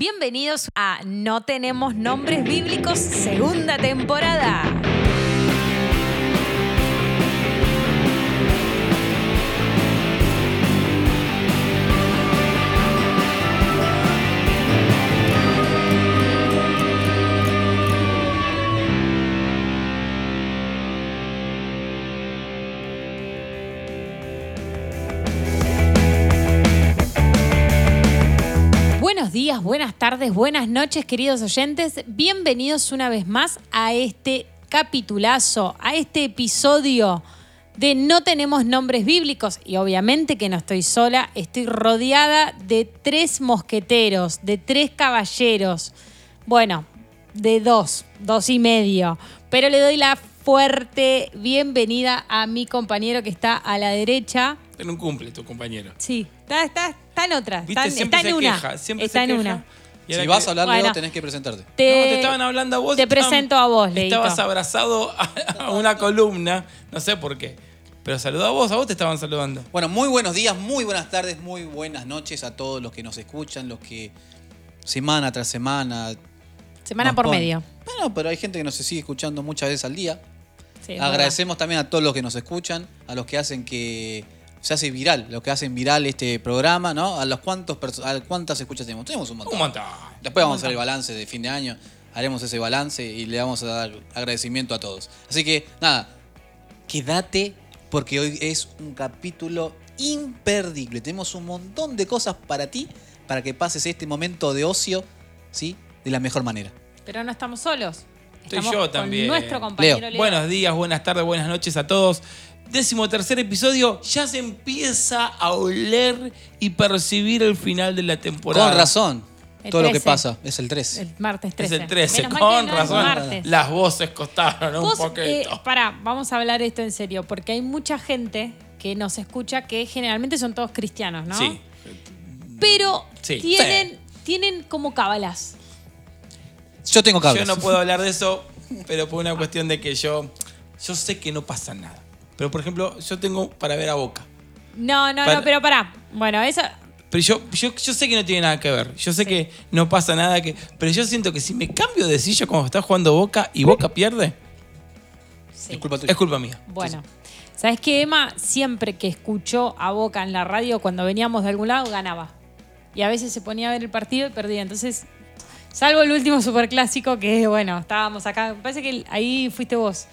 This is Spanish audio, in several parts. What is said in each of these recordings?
Bienvenidos a No tenemos nombres bíblicos, segunda temporada. Días, buenas tardes, buenas noches, queridos oyentes. Bienvenidos una vez más a este capitulazo, a este episodio de No tenemos nombres bíblicos. Y obviamente que no estoy sola, estoy rodeada de tres mosqueteros, de tres caballeros. Bueno, de dos, dos y medio. Pero le doy la fuerte bienvenida a mi compañero que está a la derecha. En un cumple tu compañero. Sí, está, está, está en otra. ¿Viste? Está, en- Siempre está en se una. queja, siempre está se en queja. una. Y Si vas que- a hablar, Bueno. Leo, tenés que presentarte. Te, No, te estaban hablando a vos. te estaban- presento a vos, Leito. Estabas abrazado a, a una columna, no sé por qué. Pero saludó a vos, a vos te estaban saludando. Bueno, muy buenos días, muy buenas tardes, muy buenas noches a todos los que nos escuchan, los que semana tras semana. Semana por ponen- medio. Bueno, pero hay gente que nos sigue escuchando muchas veces al día. Sí, Agradecemos también a todos los que nos escuchan, a los que hacen que se hace viral, los que hacen viral este programa, ¿no? A los cuantos perso- a cuántas escuchas tenemos. Tenemos un montón. Un montón. Después vamos a hacer el balance de fin de año, haremos ese balance y le vamos a dar agradecimiento a todos. Así que nada, quédate porque hoy es un capítulo imperdible. Tenemos un montón de cosas para ti, para que pases este momento de ocio, ¿sí? De la mejor manera. Pero no estamos solos. Estoy Estamos yo con también. nuestro compañero Leo. Leo. Buenos días, buenas tardes, buenas noches a todos. Décimo tercer episodio, ya se empieza a oler y percibir el final de la temporada. Con razón, El todo lo que 13. pasa es el 13. El martes Es 13. el 13, Menos mal con no es razón. martes. Las voces costaron un Vos, poquito. eh, pará, vamos a hablar esto en serio, porque hay mucha gente que nos escucha que generalmente son todos cristianos, ¿no? Sí. Pero Sí. tienen, tienen como cábalas. Yo tengo cabras. Yo no puedo hablar de eso, pero por una cuestión de que yo, yo sé que no pasa nada. Pero por ejemplo, yo tengo para ver a Boca. No, no, Para- no, pero pará. Bueno, eso. Pero yo, yo, yo sé que no tiene nada que ver. Yo sé que no pasa nada que. Pero yo siento que si me cambio de silla cuando está jugando Boca y Boca pierde, sí. Es culpa tuya. es culpa mía. Bueno, ¿sabes qué, Emma? Siempre que escuchó a Boca en la radio, cuando veníamos de algún lado, ganaba. Y a veces se ponía a ver el partido y perdía. Entonces, salvo el último superclásico, que bueno, estábamos acá. Me parece que ahí fuiste vos,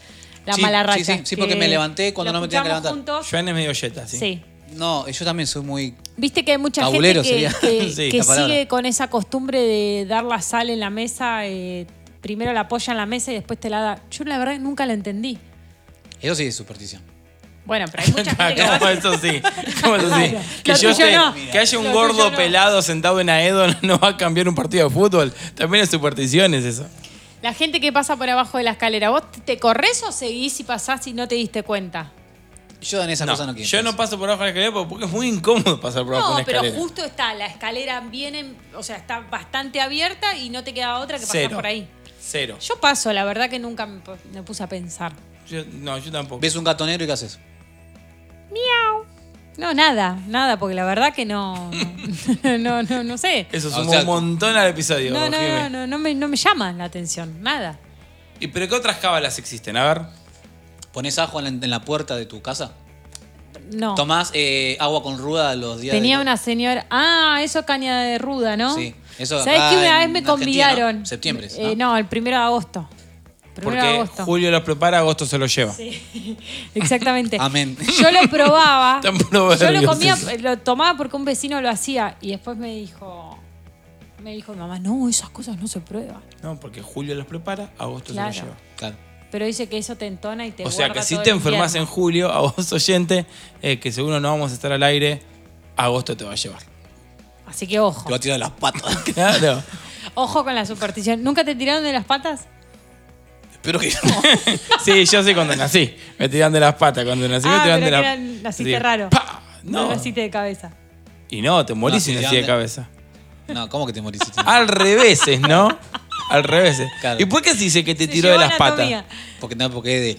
la Sí, mala racha. sí, sí, porque me levanté cuando no me tenía que levantar. juntos. Joan es medio yeta, ¿sí? Sí. No, yo también soy muy. Viste que hay mucha gente que, sería. que- Sí, que la palabra. sigue con esa costumbre de dar la sal en la mesa. eh, primero la apoya en la mesa y después te la da. Yo la verdad nunca la entendí. Eso sí es superstición. Bueno, pero hay mucha gente que ¿Cómo eso sí? ¿Cómo eso sí? Que, Lo yo tuyo esté- no. que haya un Lo gordo tuyo no. pelado sentado en Aedo no va a cambiar un partido de fútbol. También es supersticiones eso. La gente que pasa por abajo de la escalera, ¿vos te corres o seguís y pasás y no te diste cuenta? Yo en esa No, cosa no quiero. yo no paso por abajo de la escalera porque es muy incómodo pasar por abajo No, de pero escalera. justo está, la escalera viene, o sea, está bastante abierta y no te queda otra que pasar Cero. por ahí. Cero. Yo paso, la verdad que nunca me, puse a pensar. Yo- no, yo tampoco. Ves un gato negro y ¿qué haces? No, nada, nada, porque la verdad que no, no, no, no sé. Eso O sea, un montón al episodio. No, no, Jimé. no, no, no me, no me llama la atención, nada. ¿Y pero qué otras cábalas existen? A ver. ¿Pones ajo en la, en la puerta de tu casa? No. ¿Tomás eh, agua con ruda los días Tenía de- una señora. Ah, eso es caña de ruda, ¿no? Sí, eso ¿Sabes acá que una en vez me Argentina, convidaron? ¿no? Septiembre, Eh, ¿no? no, el primero de agosto. Primero de Porque agosto. Julio los prepara, agosto se los lleva. Exactamente. Amén. Yo lo probaba. Tan yo lo comía, lo tomaba porque un vecino lo hacía y después me dijo, me dijo mi mamá, no, esas cosas no se prueban. No, porque Julio los prepara, agosto Claro. se los lleva. Claro. Pero dice que eso te entona y te O sea guarda que si todo te el enfermas en invierno. julio, a vos oyente, eh, que seguro no vamos a estar al aire, agosto te va a llevar. Así que ojo. Te va a tirar las patas. Claro. Ojo con la superstición. ¿Nunca te tiraron de las patas? Espero que no. Sí, yo sí cuando nací. Me tiran de las patas. Cuando nací me ah, tiran pero de las eran- naciste raro. ¡Pa! No. No. naciste de cabeza. Y no, te morís si nací de cabeza. No, ¿cómo que te morís? Al revés, ¿no? Al revés. Claro. ¿Y por qué se dice que te Se tiró de llevó las patas? anatomía. Porque no, porque es de él.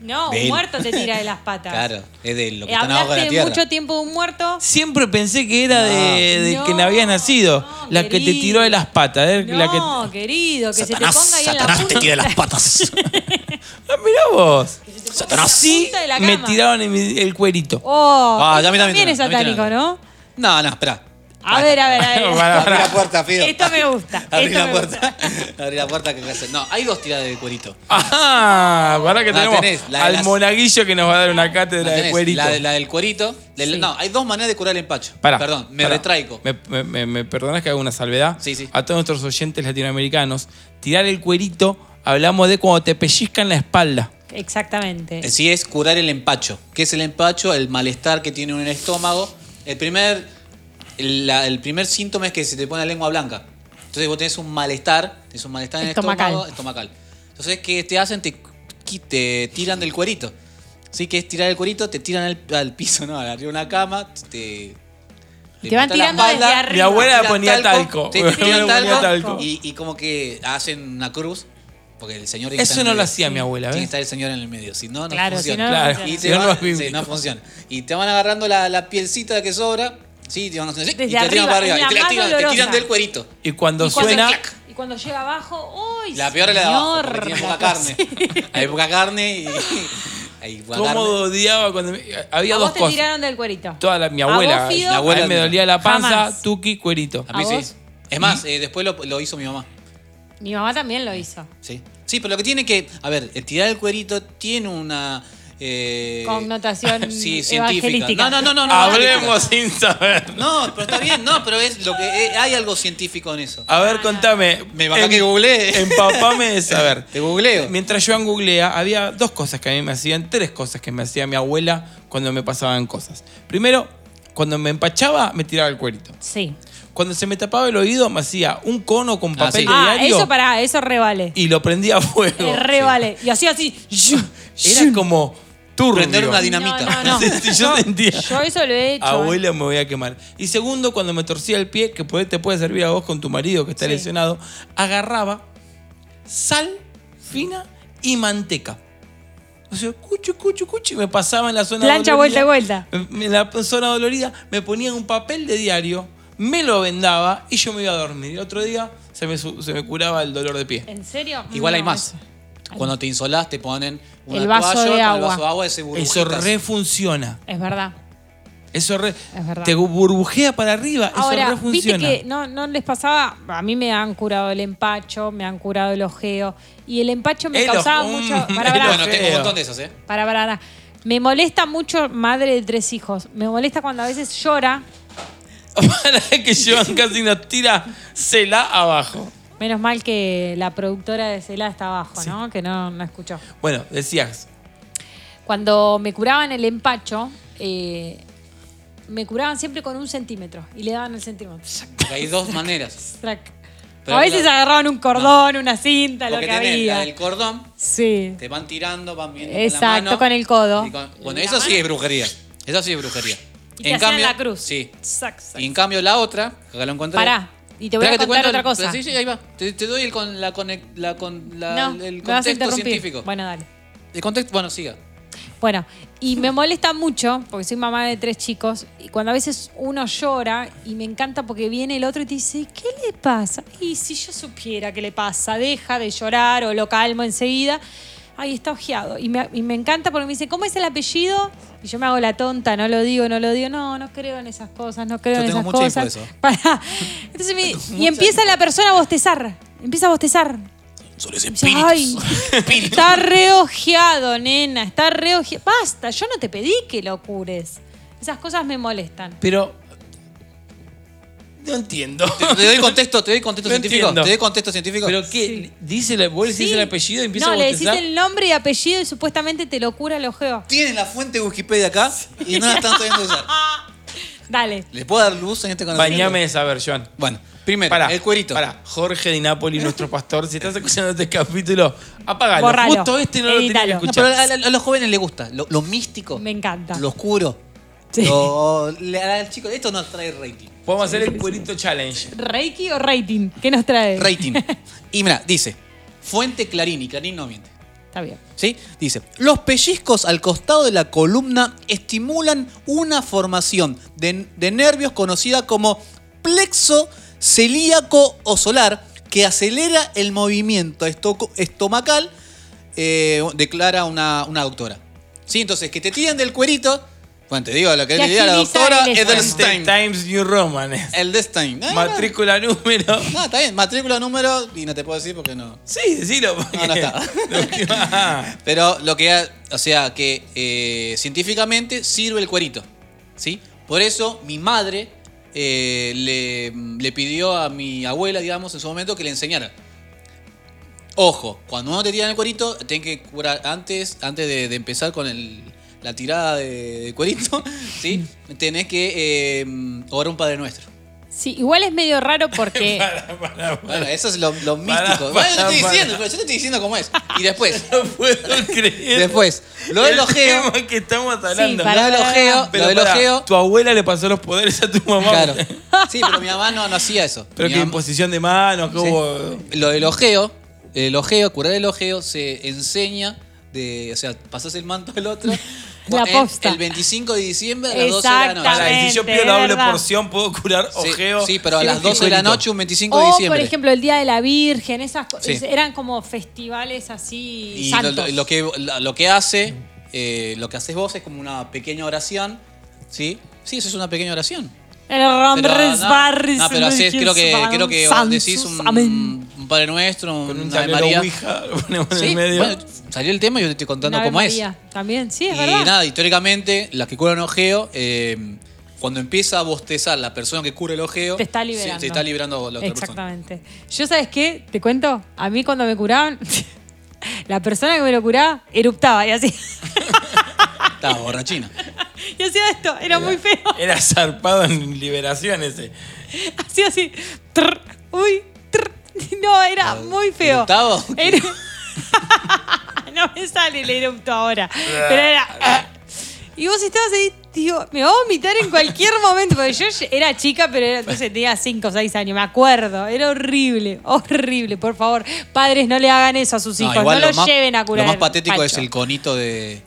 No, De un él. muerto te tira de las patas. Claro, es de lo que Eh, está abajo de la tierra. mucho tiempo de un muerto. Siempre pensé que era de, de No, que no había nacido. no, la que te querido. tiró de las patas. ¿eh? La que... No, querido, que Satanás, se te ponga ahí Satanás en la te punta. tira de las patas. Ah, mirá vos. Satanás. Sí, punta de la me cama. tiraron en mi- el cuerito. Oh, Ah, ya a mí también también es te- a mí también. satánico, ¿no? No, no, espera. A ver, a ver, a ver. Abrí la puerta, Fido. Esto me gusta. Abrí esto la me puerta. gusta. Abrí la puerta que hacer. No, hay dos tiradas de cuerito. Ajá, para que La tenemos tenés, la de al las- monaguillo que nos va a dar una cátedra de cuerito. La, de- la del cuerito. del- Sí. No, hay dos maneras de curar el empacho. Pará, Perdón, me pará. retraigo. ¿Me, me, me- me perdonás que haga una salvedad? Sí, sí. A todos nuestros oyentes latinoamericanos, tirar el cuerito, hablamos de cuando te pellizcan la espalda. Exactamente. Sí, es curar el empacho. ¿Qué es el empacho? El malestar que tiene uno en el estómago. El primer, la- el primer síntoma es que se te pone la lengua blanca. Entonces vos tenés un malestar, tenés un malestar en el estómago, estomacal. Entonces, ¿qué te hacen? Te, te tiran del cuerito. Sí, que es tirar el cuerito, te tiran al, al piso, ¿no? Arriba de una cama, te... Te van la tirando desde arriba. Mi abuela ponía talco. Te, tiran talco, talco. Y, y como que hacen una cruz. Porque el señor Eso no lo medio. hacía mi abuela, Tiene que estar el señor en el medio. Si no, no Claro, funciona. no Claro. funciona. Y te van, no sí, no funciona. Y te van agarrando la, la pielcita que sobra. Sí, te van haciendo así, Desde y te la tiran arriba, para arriba. Y te, la tiran, te tiran del cuerito. Y cuando y, cuando, suena, y cuando llega abajo, ¡uy! La peor es la de abajo, porque tiene poca La carne. Hay poca carne y. ¿cómo odiaba cuando me- Había A dos vos te cosas. tiraron del cuerito. Toda la, mi ¿A abuela, vos, Fido? la abuela A mí me dolía la panza, Jamás. tuki, cuerito. A mí ¿A sí. vos? Es más, eh, después lo, lo hizo mi mamá. Mi mamá también lo hizo. Sí. Sí, pero lo que tiene que. A ver, el tirar el cuerito tiene una. Eh, Connotación sí, científica. evangelística. No, no, no, no. no Hablemos sin saber. No, pero está bien, no, pero es lo que eh, hay algo científico en eso. A ver, contame. Me Em- que googleé. Empapame de saber. Te googleo. Mientras Joan googlea, había dos cosas que a mí me hacían, tres cosas que me hacía mi abuela cuando me pasaban cosas. Primero, cuando me empachaba, me tiraba el cuerito. Sí. Cuando se me tapaba el oído, me hacía un cono con Ah, papel sí. de Ah, diario eso pará, eso revale. y lo prendía a fuego. Revale. Y así, así. Era como turbio. Prender una dinamita. No, no, no. Yo sentía. Yo eso lo he hecho. ¿eh? Abuela, me voy a quemar. Y segundo, cuando me torcía el pie, que te puede servir a vos con tu marido que está Sí. lesionado, agarraba sal fina y manteca. O sea, cucho, cucho, cucho, y me pasaba en la zona Plancha, dolorida. vuelta y En en la zona dolorida me ponían un papel de diario, me lo vendaba y yo me iba a dormir. Y el otro día se me, se me curaba el dolor de pie. ¿En serio? Igual hay más. Eso- Cuando te insolás te ponen una El vaso toalla de con el agua. vaso de agua ese Eso burbujitas. refunciona. Es verdad. Eso re- Es verdad. te burbujea para arriba. Ahora, eso viste refunciona. que no, no les pasaba, a mí me han curado el empacho, me han curado el ojeo, y el empacho me El causaba ojo- mucho... mm, Para, el para, Bueno, tengo un Feo. montón de esos, ¿eh? para, para, para. Me molesta mucho, madre de tres hijos, me molesta cuando a veces llora, Para que Joan casi nos tira cela abajo. Menos mal que la productora de Celá está abajo, ¿no? Que no, no escuchó. Bueno, decías. Cuando me curaban el empacho, eh, me curaban siempre con un centímetro, y le daban el centímetro. Porque hay dos maneras. A veces claro. agarraban un cordón, una cinta, lo que tenés había. la del cordón, Sí. te van tirando, van viendo Exacto, con la mano. con el codo. Y con- Y bueno, eso sí es brujería. Eso sí es brujería. Y te hacían la cruz. Sí. Sac. Y en cambio la otra, acá lo encontré. Pará, y te voy a contar cuento otra el- cosa. Sí, sí, ahí va. Te, te doy el, con, la, conec- la, con, la- no, el me vas a contexto interrumpir. científico. Bueno, dale. El contexto, bueno, siga. Bueno, y me molesta mucho, porque soy mamá de tres chicos, y cuando a veces uno llora, y me encanta porque viene el otro y te dice, ¿qué le pasa? Y si yo supiera qué le pasa, deja de llorar o lo calmo enseguida. Ay, está ojeado. Y me, y me encanta porque me dice, ¿cómo es el apellido? Y yo me hago la tonta, no lo digo, no lo digo. No, no creo en esas cosas, no creo Yo en tengo esas mucha cosas. info de eso. Pará. Entonces me- y empieza la persona a bostezar. Empieza a bostezar. Son los Ay, está reojeado, nena, está reojeado. Basta, yo no te pedí que lo cures. Esas cosas me molestan. Pero. No entiendo. Te, te doy contexto, te doy contexto No científico. entiendo. Te doy contexto científico. ¿Pero qué? Dice la, vos le Sí. el apellido y empieza no, a le decís el nombre y apellido y supuestamente te lo cura el ojeo. Tienen la fuente de Wikipedia acá y no la están sabiendo usar. Dale. ¿Les puedo dar luz en este conocimiento? Bañame de saber, Joan. Bueno, primero, Pará, el cuerito. Pará, Jorge de Napoli, nuestro pastor, si estás escuchando este capítulo, apágalo. Borralo. Justo este no lo tenía que. No, pero a, a- a los jóvenes les gusta. Lo, lo místico. Me encanta. Lo oscuro. Sí. Lo, al chico, esto nos trae rating. Podemos hacer el cuerito challenge. ¿Reiki o rating? ¿Qué nos trae? Rating. y mira, dice, fuente Clarín, y Clarín no miente. Está bien. ¿Sí? Dice, los pellizcos al costado de la columna estimulan una formación de, de nervios conocida como plexo celíaco o solar que acelera el movimiento estoco- estomacal, eh, declara una, una doctora. ¿Sí? Entonces, que te tiren del cuerito, bueno, te digo, lo que te diga la doctora el Edelstein. Times New Roman. es. Edelstein. Ah, Matrícula número. No, está bien, matrícula, número, y no te puedo decir porque no. Sí, decilo. porque- No, no está. Lo que va- Pero lo que, o sea, que eh, científicamente sirve el cuerito, ¿sí? Por eso mi madre eh, le, le pidió a mi abuela, digamos, en su momento que le enseñara. Ojo, cuando uno te tira en el cuerito, tenés que curar antes, antes de, de empezar con el- la tirada de, de cuerito, ¿sí? Tenés que eh, orar un Padre Nuestro. Sí, igual es medio raro porque. Para, para, para. Bueno, eso es lo, lo místico. Bueno, yo te estoy diciendo, pero yo te estoy diciendo cómo es. Y después, No puedo creer. después, lo del el ojeo. que estamos hablando. para- Lo del ojeo, Pero lo del ojeo. tu abuela le pasó los poderes a tu mamá. Claro. Sí, pero mi mamá no, no hacía eso. Pero Mi que mamá- imposición de manos, que Sí. hubo. Lo del ojeo, el ojeo, curar el ojeo, se enseña de. O sea, pasas el manto al otro. La posta. El 25 de diciembre a las 12 de la noche. Para, y si yo Exactamente, pido la doble verdad. porción, puedo curar Sí, ojeo. Sí, pero a las un 12 de la noche, un 25 de O, diciembre. por ejemplo, el Día de la Virgen, esas cosas. Sí. Eran como festivales así y lo, santos. lo- lo que, lo, que hace, eh, lo que haces vos es como una pequeña oración. ¿Sí? Sí, eso es una pequeña oración. El Rambres no, Barris, no, pero así es, creo que, creo que decís un, Amén. Un Padre Nuestro, un, Con un Ave María. Ouija, lo ponemos en el medio. bueno, salió el tema y yo te estoy contando cómo es. María. También, sí, es y verdad. nada, históricamente, las que curan ojeo, eh, cuando empieza a bostezar la persona que cura el ojeo, Te está sí, liberando. te está liberando la otra persona. Exactamente. Yo, ¿sabes qué? Te cuento, a mí cuando me curaban, la persona que me lo curaba eruptaba y así. Estaba borrachina. Y hacía esto, era muy feo. Era zarpado en liberación ese. Hacía así. trr, uy. No, era muy feo. No me sale el erupto ahora. Pero era. Y vos estabas ahí, digo, me va a vomitar en cualquier momento. Porque yo era chica, pero era- entonces tenía 5 o 6 años, me acuerdo. Era horrible, horrible. Por favor, padres, no le hagan eso a sus hijos. No, igual los más, lleven a curar. Lo más patético es el conito de,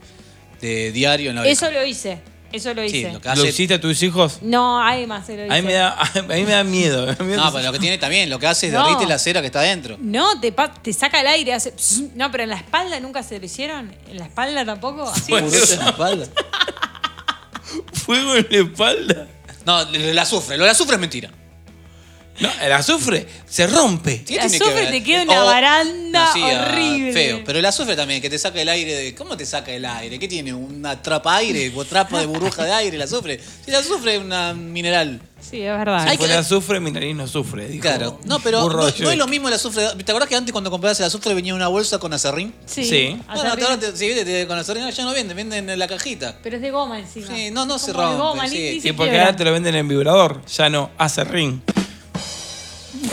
de diario en la. Eso lo hice. Eso lo Sí, hice. lo que ¿Lo hiciste a tus hijos? No, hay más se lo hice. A mí me da, a mí me da miedo. me da miedo. No, pero lo que tiene también, lo que hace es No. derrite la cera que está adentro. No, te, pa- te saca el aire, hace. pss. No, pero en la espalda nunca se lo hicieron. ¿En la espalda tampoco? Así. Bueno. En la espalda. Fuego en la espalda. No, el azufre. Lo del azufre es mentira. No, el azufre se rompe. ¿Qué El tiene que azufre ver? te queda una baranda ah, horrible. Feo. Pero el azufre también, que te saca el aire de. ¿Cómo te saca el aire? ¿Qué tiene? ¿Una trapa aire? ¿O trapa de burbuja de aire el azufre? Si el azufre es una mineral. Sí, es verdad. Si que- fuera azufre, mi nariz no sufre. dijo Claro. No, pero Burro no, no Shrek. es lo mismo el azufre. ¿Te acordás que antes cuando comprabas el azufre venía una bolsa con acerrín? Sí. Sí. Bueno, acerrín. ahora te, sí, viste, te- con acerrín ya no venden, venden en la cajita. Pero es de goma encima. Sí, no, no Es se como de rompe, goma, sí. ni Y se porque quiebra. ahora te lo venden en vibrador, ya no hace ring. Muy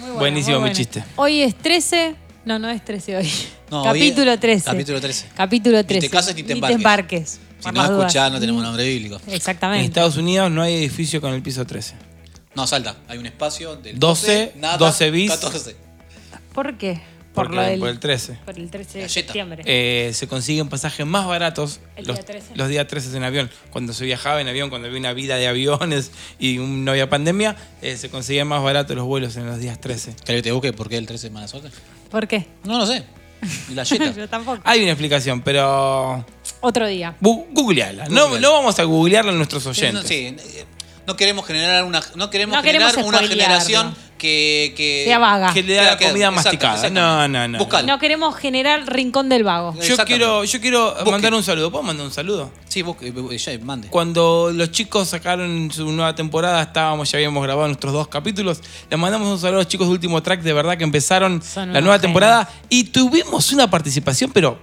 bueno, Buenísimo muy mi bueno. chiste. Hoy es 13. No, no es 13 hoy. No, Capítulo hoy es- 13. capítulo 13. Capítulo Ni te 13. cases ni te embarques. Si por no las dudas. escuchás, no tenemos nombre bíblico. En Exactamente. Estados Unidos no hay edificio con el piso 13. No, salta. Hay un espacio del 12, 12, nada, 12 bis. 14. ¿Por qué? Por, Porque- del, por el 13. por el 13 de Galleta. septiembre. Eh, se consiguen pasajes más baratos ¿El los, día 13? los días 13 en avión. Cuando se viajaba en avión, cuando había una vida de aviones y un- no había pandemia, eh, se conseguían más baratos los vuelos en los días 13. ¿Querés que te busque por qué el 13 es mala suerte? ¿Por qué? No lo sé. La. Yo tampoco. Hay una explicación, pero Otro día. bu- googleala. No, Googleala. no vamos a googlearla a nuestros No, oyentes. sí, eh, no queremos generar una, no queremos No generar queremos una generación que, que Sea vaga. Que le da Claro, que- comida exacto, masticada. No, no, no. Buscalo. No queremos generar rincón del vago. Yo quiero, yo quiero Busque. mandar un saludo. ¿Puedo mandar un saludo? Sí, busque, bu- ya, mande. Cuando los chicos sacaron su nueva temporada, estábamos, ya habíamos grabado nuestros dos capítulos. Les mandamos un saludo a los chicos de último track, de verdad que empezaron Son la nueva genios. temporada y tuvimos una participación, pero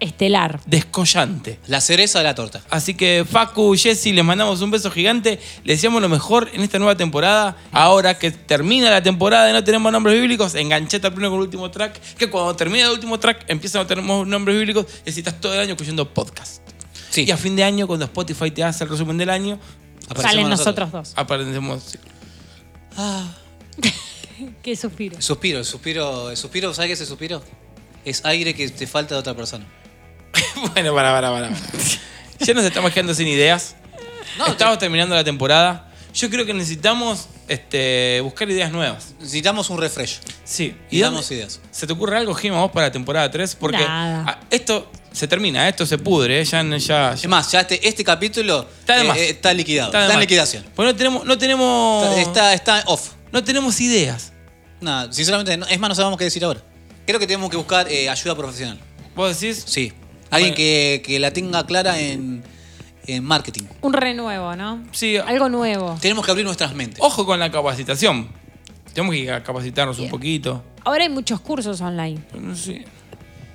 Estelar. descollante. La cereza de la torta. Así que Facu, Jessy, les mandamos un beso gigante. Les deseamos lo mejor en esta nueva temporada. Ahora que termina la temporada y no tenemos nombres bíblicos, enganchate al primero con el último track. Que cuando termine el último track empiezan a tener nombres bíblicos y así estás todo el año escuchando podcast. Sí. Y a fin de año, cuando Spotify te hace el resumen del año, Aparecemos Salen nosotros dos. aparecemos. ¿Qué suspiro? Suspiro, el suspiro, el suspiro, ¿sabes qué es el suspiro? Es aire que te falta de otra persona. bueno, para, para, para. Ya nos estamos quedando sin ideas. No, estamos terminando la temporada. Yo creo que necesitamos este, buscar ideas nuevas. Necesitamos un refresh. Sí. Y dónde- damos ideas. ¿Se te ocurre algo, Gima, vos para la temporada 3? Porque Nada. esto se termina, esto se pudre, ¿eh? ya, ya, Es más, ya este, este capítulo Está de eh, más. eh, está liquidado. Está de en más. liquidación. Pues no tenemos, no tenemos, Está, está, está off. no tenemos ideas. Nada, sinceramente, no- es más, no sabemos qué decir ahora. Creo que tenemos que buscar eh, ayuda profesional. ¿Vos decís? Sí. Alguien Bueno. que, que la tenga clara en, en marketing. Un renuevo, ¿no? Sí. Algo nuevo. Tenemos que abrir nuestras mentes. Ojo con la capacitación. Tenemos que capacitarnos un poquito. Ahora hay muchos cursos online. Pero no sé.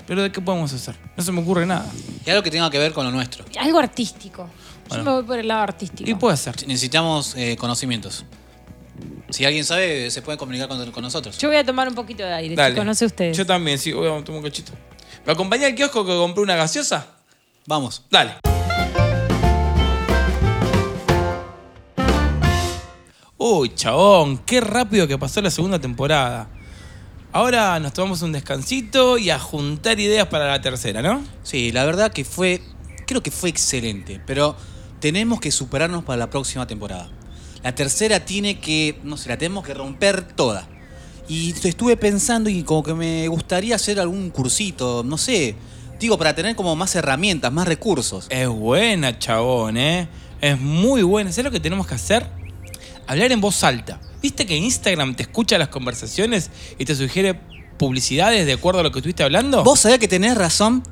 ¿Pero de qué podemos hacer? No se me ocurre nada. Y algo que tenga que ver con lo nuestro. Algo artístico. Bueno. Yo me voy por el lado artístico. Y puede ser. Necesitamos eh, conocimientos. Si alguien sabe, se puede comunicar con, con nosotros. Yo voy a tomar un poquito de aire, Dale. chicos, no sé ustedes. Yo también, sí, voy a tomar un cachito. ¿Me acompaña al kiosco que compré una gaseosa? Vamos. Dale. Uy, chabón, qué rápido que pasó la segunda temporada. Ahora nos tomamos un descansito y a juntar ideas para la tercera, ¿no? Sí, la verdad que fue, creo que fue excelente, pero tenemos que superarnos para la próxima temporada. La tercera tiene que, no sé, la tenemos que romper toda. Y estuve pensando y como que me gustaría hacer algún cursito, no sé, digo, para tener como más herramientas, más recursos. Es buena, chabón, ¿eh? Es muy buena. ¿Sabes lo que tenemos que hacer? Hablar en voz alta. ¿Viste que Instagram te escucha las conversaciones y te sugiere publicidades de acuerdo a lo que estuviste hablando? Vos sabés que tenés razón,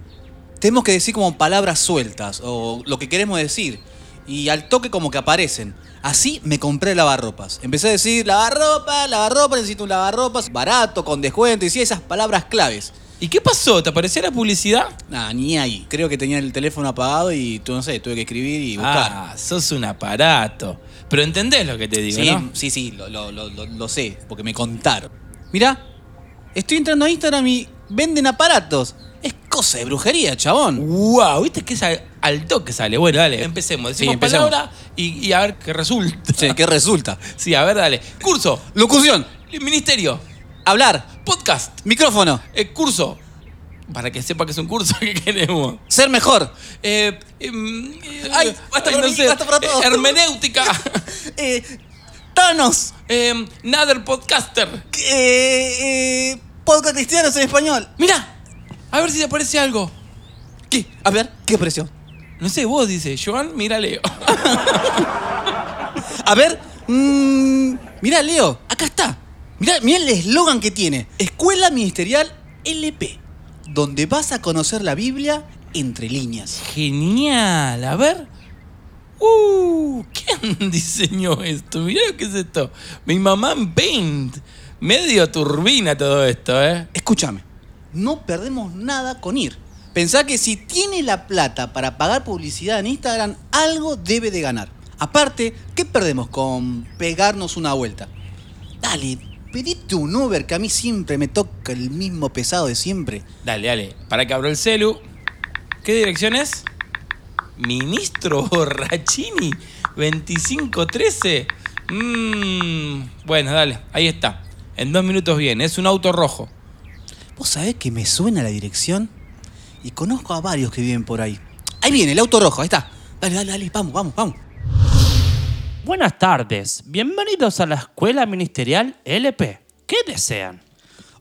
tenemos que decir como palabras sueltas o lo que queremos decir. Y al toque como que aparecen. Así me compré lavarropas. Empecé a decir lavarropa, lavarropa, necesito un lavarropas barato, con descuento, y sí, esas palabras claves. ¿Y qué pasó? ¿Te apareció la publicidad? Nah, ni ahí. Creo que tenía el teléfono apagado y tú no sé, tuve que escribir y buscar. Ah, sos un aparato. Pero entendés lo que te digo, sí, ¿no? sí, sí, lo, lo- lo- lo- lo sé, porque me contaron. Mirá, estoy entrando a Instagram y venden aparatos. Es cosa de brujería, chabón. Wow, ¿viste que es al, al toque sale? Bueno, dale, empecemos. Decimos empecemos. palabra y, y a ver qué resulta. Sí, ¿Qué resulta? Sí, a ver, dale. Curso, Locución, ministerio, hablar, podcast, micrófono, eh, curso. Para que sepa que es un curso que queremos. ser mejor. Eh, em, eh, Ay, basta mí, basta para eh, hermenéutica. Eh, Thanos, Em, Nader Podcaster. eh, eh, podcast cristianos en español. Mira, a ver si te aparece algo. ¿Qué? A ver, ¿qué precio? No sé, vos dice, Joan, mira Leo. A ver, mm, mira Leo, acá está. Mira, mira el eslogan que tiene. Escuela Ministerial LP, donde vas a conocer la Biblia entre líneas. Genial, a ver. Uh, ¿quién diseñó esto? Mirá lo que es esto. Mi mamá en Paint. Medio turbina todo esto, ¿eh? Escúchame, no perdemos nada con ir. Pensá que si tiene la plata para pagar publicidad en Instagram, algo debe de ganar. Aparte, ¿qué perdemos con pegarnos una vuelta? Dale, pedite un Uber que a mí siempre me toca el mismo pesado de siempre. Dale, dale. Para que abro el celu. ¿Qué dirección es? Ministro Borrachini. 2513. Mmm. Bueno, dale. Ahí está. En dos minutos viene. Es un auto rojo. ¿Vos sabés que me suena la dirección? Y conozco a varios que viven por ahí. Ahí viene, el auto rojo, ahí está. Dale, dale, dale, vamos, vamos, vamos. Buenas tardes, bienvenidos a la Escuela Ministerial LP. ¿Qué desean?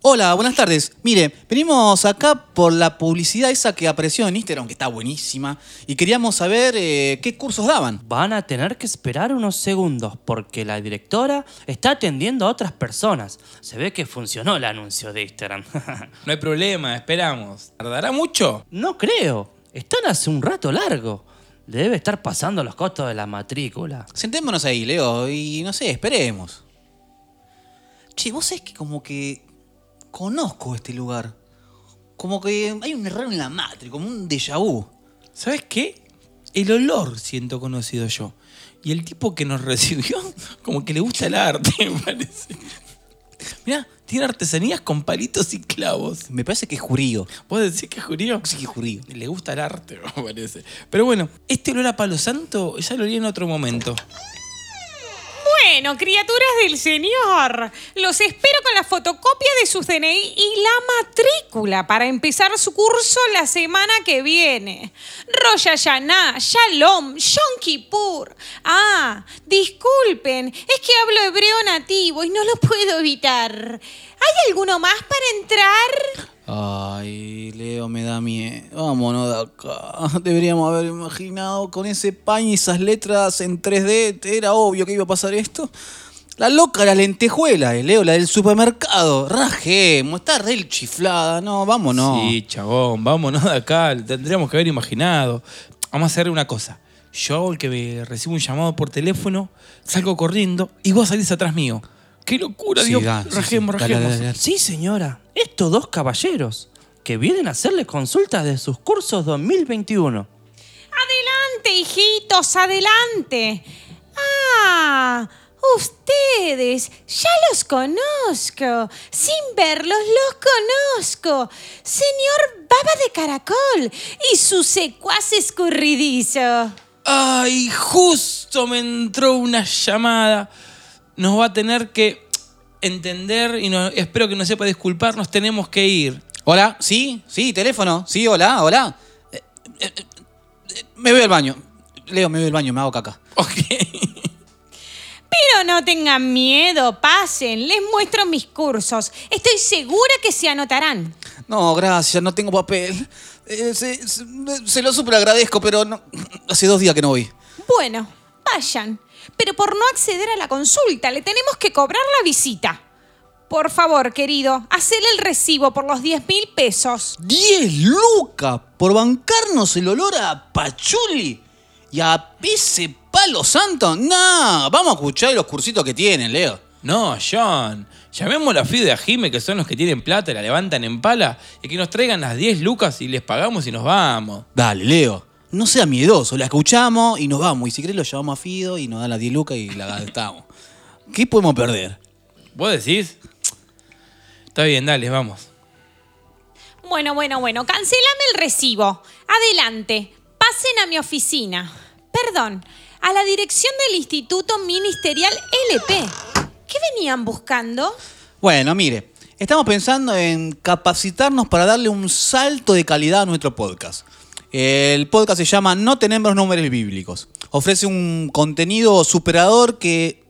Hola, buenas tardes. Mire, venimos acá por la publicidad esa que apareció en Instagram, que está buenísima, y queríamos saber eh, qué cursos daban. Van a tener que esperar unos segundos porque la directora está atendiendo a otras personas. Se ve que funcionó el anuncio de Instagram. No hay problema, esperamos. ¿Tardará mucho? no creo, están hace un rato largo. Debe estar pasando los costos de la matrícula. Sentémonos ahí, Leo, y no sé, esperemos. Che, vos sabés que como que conozco este lugar. Como que hay un error en la matriz, como un déjà vu. ¿Sabes qué? El olor siento conocido yo. Y el tipo que nos recibió, como que le gusta el arte, me parece. Mirá, tiene artesanías con palitos y clavos. Me parece que es jurío. ¿Vos decís que es judío? Sí, que es jurío. Le gusta el arte, me parece. Pero bueno, este olor a palo santo ya lo olí en otro momento. Bueno, criaturas del Señor, los espero con la fotocopia de sus DNI y la matrícula para empezar su curso la semana que viene. Rosh Hashanah, Shalom, Yom Kippur. Ah, disculpen, es que hablo hebreo nativo y no lo puedo evitar. ¿Hay alguno más para entrar? Ay, Leo, me da miedo. Vámonos de acá. Deberíamos haber imaginado con ese pan y esas letras en 3D. Era obvio que iba a pasar esto. La loca, la lentejuela, eh, Leo, la del supermercado. Rajemos, está re chiflada. No, vámonos. Sí, chabón, vámonos de acá. Tendríamos que haber imaginado. Vamos a hacer una cosa. Yo, el que recibo un llamado por teléfono, salgo corriendo y vos salís atrás mío. ¡Qué locura, Sí, Dios! da, sí, sí. rajemos, Dale, rajemos. dale, dale. Sí, señora. Estos dos caballeros que vienen a hacerle consultas de sus cursos 2021. Adelante, hijitos, adelante. Ah, ustedes, ya los conozco. Sin verlos los conozco. Señor Baba de Caracol y su secuaz escurridizo. ¡Ay! Justo me entró una llamada. Nos va a tener que entender y no- espero que nos sepa disculpar. Nos tenemos que ir. Hola, sí, sí, teléfono. Sí, hola, hola. Eh, eh, eh, me voy al baño. Leo, me voy al baño, me hago caca. Ok. Pero no tengan miedo, pasen, les muestro mis cursos. Estoy segura que se anotarán. No, gracias, no tengo papel. Eh, se, se- se lo super agradezco, pero no- hace dos días que no voy. Bueno, vayan. Pero por no acceder a la consulta, le tenemos que cobrar la visita. Por favor, querido, hacele el recibo por los 10 mil pesos. ¡Diez lucas por bancarnos el olor a pachuli y a ese palo santo! No, vamos a escuchar los cursitos que tienen, Leo. No, John. Llamemos a la FIDE a Jime, que son los que tienen plata y la levantan en pala, y que nos traigan las 10 lucas y les pagamos y nos vamos. Dale, Leo. No sea miedoso, la escuchamos y nos vamos. Y si querés lo llamamos a Fido y nos dan las 10 lucas y la gastamos. ¿Qué podemos perder? ¿Vos decís? Está bien, dale, vamos. Bueno, bueno, bueno, cancelame el recibo. Adelante, pasen a mi oficina. Perdón, a la dirección del Instituto Ministerial LP. ¿Qué venían buscando? Bueno, mire, estamos pensando en capacitarnos para darle un salto de calidad a nuestro podcast. El podcast se llama No tenemos nombres bíblicos. Ofrece un contenido superador que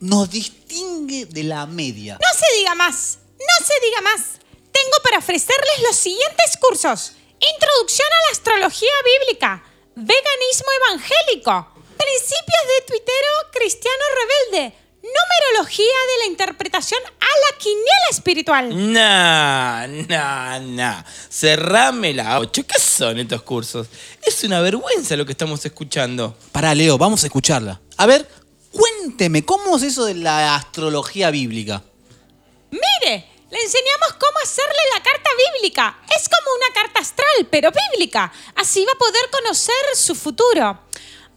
nos distingue de la media. No se diga más, no se diga más. Tengo para ofrecerles los siguientes cursos. Introducción a la astrología bíblica, veganismo evangélico, principios de tuitero cristiano rebelde, numerología de la interpretación la quiniela espiritual. Nah, nah, nah. Cerrame la 8. ¿Qué son estos cursos? Es una vergüenza lo que estamos escuchando. Pará, Leo, vamos a escucharla. A ver, cuénteme, ¿cómo es eso de la astrología bíblica? Mire, le enseñamos cómo hacerle la carta bíblica. Es como una carta astral, pero bíblica. Así va a poder conocer su futuro.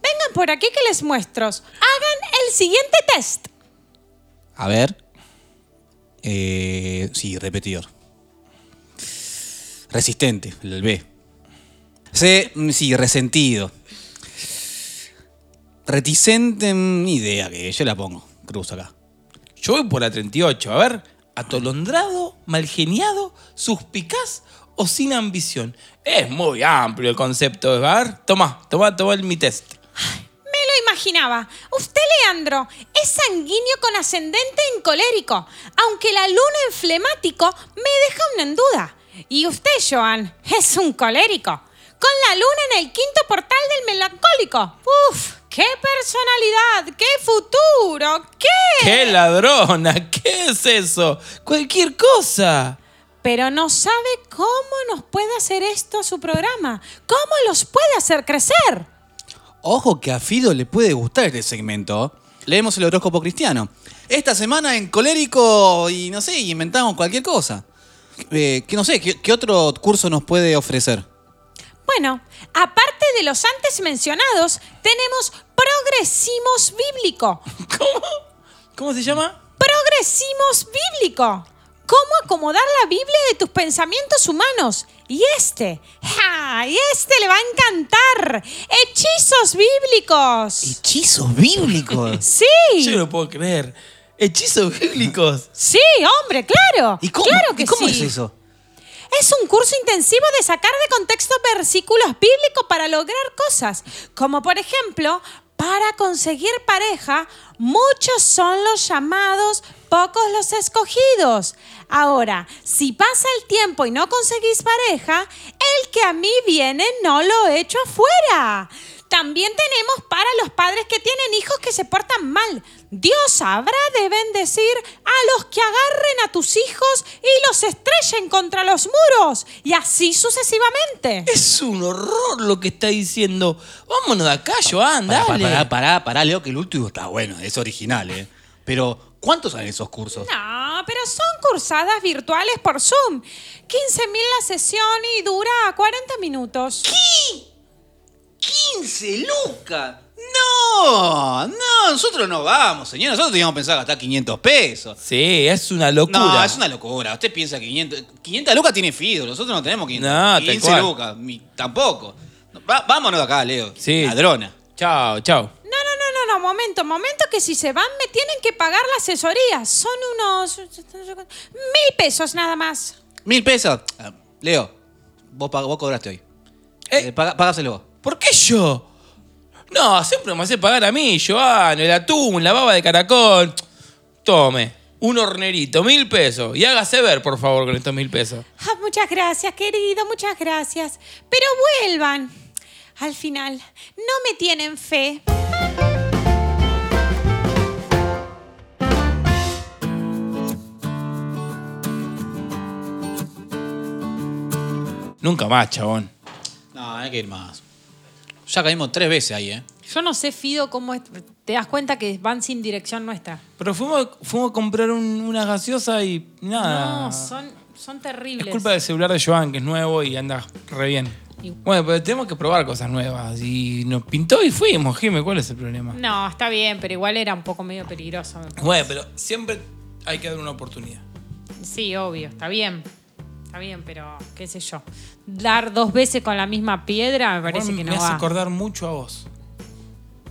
Vengan por aquí que les muestro. Hagan el siguiente test. A ver. Eh, sí, repetidor. Resistente, el B. C, mm, sí, resentido. Reticente, mm, ni idea que yo la pongo. Cruz acá. Yo voy por la 38. A ver, atolondrado, malgeniado, suspicaz o sin ambición. Es muy amplio el concepto. A ver, toma, toma, toma el, mi test. Me lo imaginaba. Usted, Leandro, es sanguíneo con ascendente en colérico, aunque la luna en flemático me deja una en duda. Y usted, Joan, es un colérico, con la luna en el quinto portal del melancólico. Uf, qué personalidad, qué futuro, qué... ¡Qué ladrona! ¿Qué es eso? Cualquier cosa. Pero no sabe cómo nos puede hacer esto a su programa, cómo los puede hacer crecer. Ojo que a Fido le puede gustar este segmento. Leemos el horóscopo cristiano. Esta semana en colérico y no sé, inventamos cualquier cosa. Eh, que no sé, ¿qué, qué otro curso nos puede ofrecer? Bueno, aparte de los antes mencionados, tenemos Progresimos Bíblico. ¿Cómo se llama? Progresimos Bíblico. Cómo acomodar la Biblia de tus pensamientos humanos. Y este, ¡ja! Y este le va a encantar. Hechizos bíblicos. Hechizos bíblicos. Sí. Yo no lo puedo creer. Hechizos bíblicos. Sí, hombre, claro. ¿Y cómo, Claro que ¿y cómo sí. es eso? Es un curso intensivo de sacar de contexto versículos bíblicos para lograr cosas, como por ejemplo, para conseguir pareja, muchos son los llamados, pocos los escogidos. Ahora, si pasa el tiempo y no conseguís pareja, el que a mí viene no lo echo afuera. También tenemos para los padres que tienen hijos que se portan mal. Dios habrá de bendecir a los que agarren a tus hijos y los estrellen contra los muros, y así sucesivamente. Es un horror lo que está diciendo. Vámonos de acá, Joan, Pará, dale. pará, pará, pará, Leo, que el último está bueno, es original, ¿eh? Pero, ¿cuántos son esos cursos? No, pero son cursadas virtuales por Zoom. 15.000 la sesión y dura 40 minutos. 15 lucas. No, no, nosotros no vamos, señor. Nosotros teníamos pensado gastar 500 pesos. Sí, es una locura. No, es una locura. Usted piensa que 500, 500 lucas tiene Fido. Nosotros no tenemos 500. No, tal 15 cual. lucas, mi- tampoco. Va- vámonos de acá, Leo. Sí. Ladrona. Chao, chao. No, no, no, no, no, momento, momento, que si se van me tienen que pagar la asesoría. Son unos mil pesos nada más. Mil pesos. Ah, Leo, vos, vos cobraste hoy. Eh. Eh, paga- págaselo. ¿Por qué yo? No, siempre me hace pagar a mí, Joan, el atún, la baba de caracol. Tome, un hornerito, mil pesos. Y hágase ver, por favor, con estos mil pesos. Ah, muchas gracias, querido, muchas gracias. Pero vuelvan. Al final, no me tienen fe. Nunca más, chabón. No, hay que ir más. Ya caímos tres veces ahí, ¿eh? Yo no sé, Fido, cómo es- te das cuenta que van sin dirección nuestra. Pero fuimos, fuimos a comprar un- una gaseosa y nada. No, son, son terribles. Es culpa del celular de Joan, que es nuevo y anda re bien. Y- Bueno, pero tenemos que probar cosas nuevas. Y nos pintó y fuimos, Jime, ¿cuál es el problema? No, está bien, pero igual era un poco medio peligroso. me parece. Bueno, pero siempre hay que dar una oportunidad. Sí, obvio, está bien. Está bien, pero qué sé yo. Dar dos veces con la misma piedra me parece que me no hace va. acordar mucho a vos.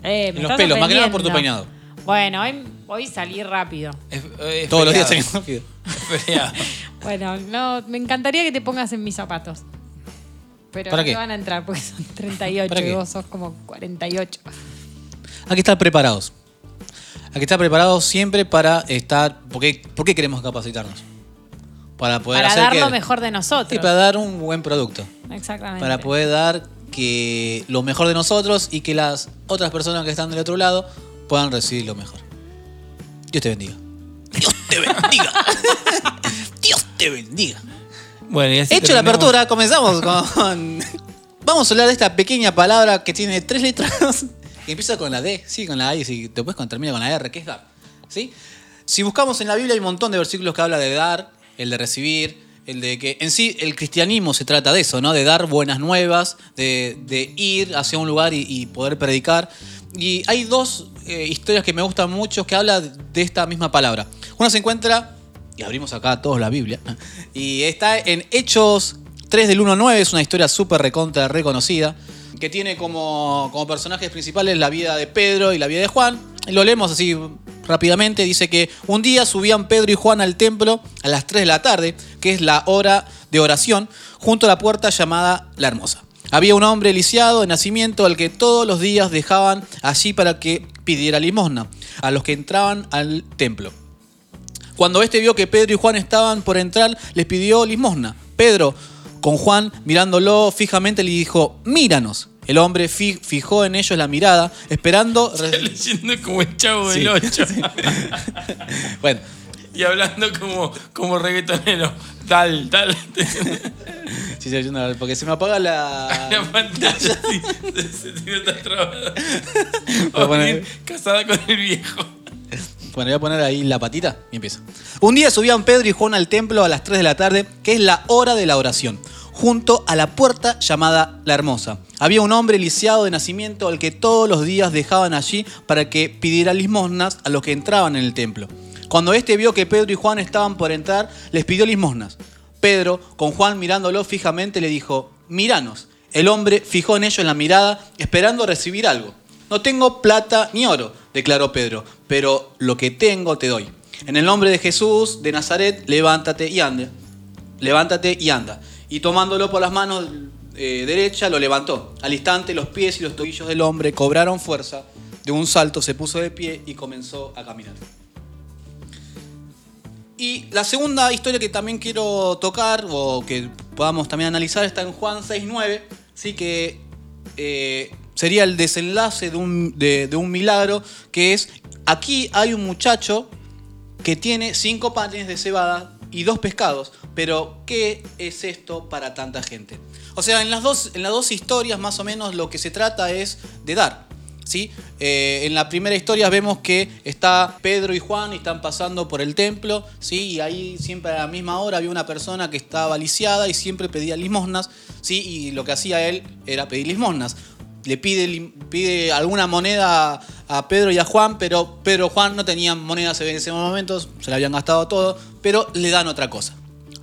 Eh, me En los pelos, más que nada por tu ofendiendo. Bueno, hoy, hoy salí rápido. Es- es Todos los días tenemos rápido. Bueno, no, me encantaría que te pongas en mis zapatos. Pero ¿Para no qué? te van a entrar porque son 38 ¿Para y qué? vos sos como 48. Hay que estar preparados. Hay que estar preparados siempre para estar. ¿Por qué, por qué queremos capacitarnos? Para poder Para hacer dar que- lo mejor de nosotros. Sí, para dar un buen producto. Exactamente. Para poder dar que lo mejor de nosotros y que las otras personas que están del otro lado puedan recibir lo mejor. Dios te bendiga. Dios te bendiga. Dios te bendiga. Bueno, y así Hecho la apertura, comenzamos con. Vamos a hablar de esta pequeña palabra que tiene tres letras. Que empieza con la D, sí, con la A y si después con- termina con la R, que es dar. ¿Sí? Si buscamos en la Biblia hay un montón de versículos que habla de dar, el de recibir, el de que en sí el cristianismo se trata de eso, ¿no? De dar buenas nuevas, de, ir hacia un lugar y, y poder predicar. Y hay dos eh, historias que me gustan mucho que hablan de esta misma palabra. Una se encuentra, y abrimos acá todos la Biblia, y está en Hechos 3 del 1 al 9, es una historia súper recontra reconocida, que tiene como, como personajes principales la vida de Pedro y la vida de Juan. Lo leemos así rápidamente, dice que un día subían Pedro y Juan al templo a las 3 de la tarde, que es la hora de oración, junto a la puerta llamada La Hermosa. Había un hombre lisiado de nacimiento al que todos los días dejaban allí para que pidiera limosna a los que entraban al templo. Cuando éste vio que Pedro y Juan estaban por entrar, les pidió limosna. Pedro, con Juan mirándolo fijamente, le dijo, míranos. El hombre fi- fijó en ellos la mirada, esperando... re- Leyendo como el chavo Sí. del 8. bueno, y hablando como, como reggaetonero. Tal, tal. sí, sí, no, porque se me apaga la... La pantalla sí, se, se otra trabada. Poner- Casada con el viejo. Bueno, voy a poner ahí la patita y empieza. Un día subían Pedro y Juan al templo a las 3 de la tarde, que es la hora de la oración, junto a la puerta llamada La Hermosa. Había un hombre lisiado de nacimiento al que todos los días dejaban allí para que pidiera limosnas a los que entraban en el templo. Cuando éste vio que Pedro y Juan estaban por entrar, les pidió limosnas. Pedro, con Juan mirándolo fijamente, le dijo, míranos. El hombre fijó en ellos la mirada, esperando recibir algo. No tengo plata ni oro, declaró Pedro, pero lo que tengo te doy. En el nombre de Jesús de Nazaret, levántate y ande. Levántate y anda. Y tomándolo por las manos eh, derecha, lo levantó. Al instante, los pies y los tobillos del hombre cobraron fuerza. De un salto se puso de pie y comenzó a caminar. Y la segunda historia que también quiero tocar, o que podamos también analizar, está en Juan 6.9, ¿sí? que eh, sería el desenlace de un, de- de un milagro, que es, aquí hay un muchacho que tiene cinco panes de cebada y dos pescados, pero ¿qué es esto para tanta gente? O sea, en las dos, en las dos historias más o menos lo que se trata es de dar. ¿sí? Eh, en la primera historia vemos que está Pedro y Juan y están pasando por el templo, ¿sí? y ahí siempre a la misma hora había una persona que estaba lisiada y siempre pedía limosnas, ¿sí? y lo que hacía él era pedir limosnas. Le pide, pide alguna moneda a Pedro y a Juan, pero Pedro y Juan no tenían monedas en ese momento, se la habían gastado todo, pero le dan otra cosa.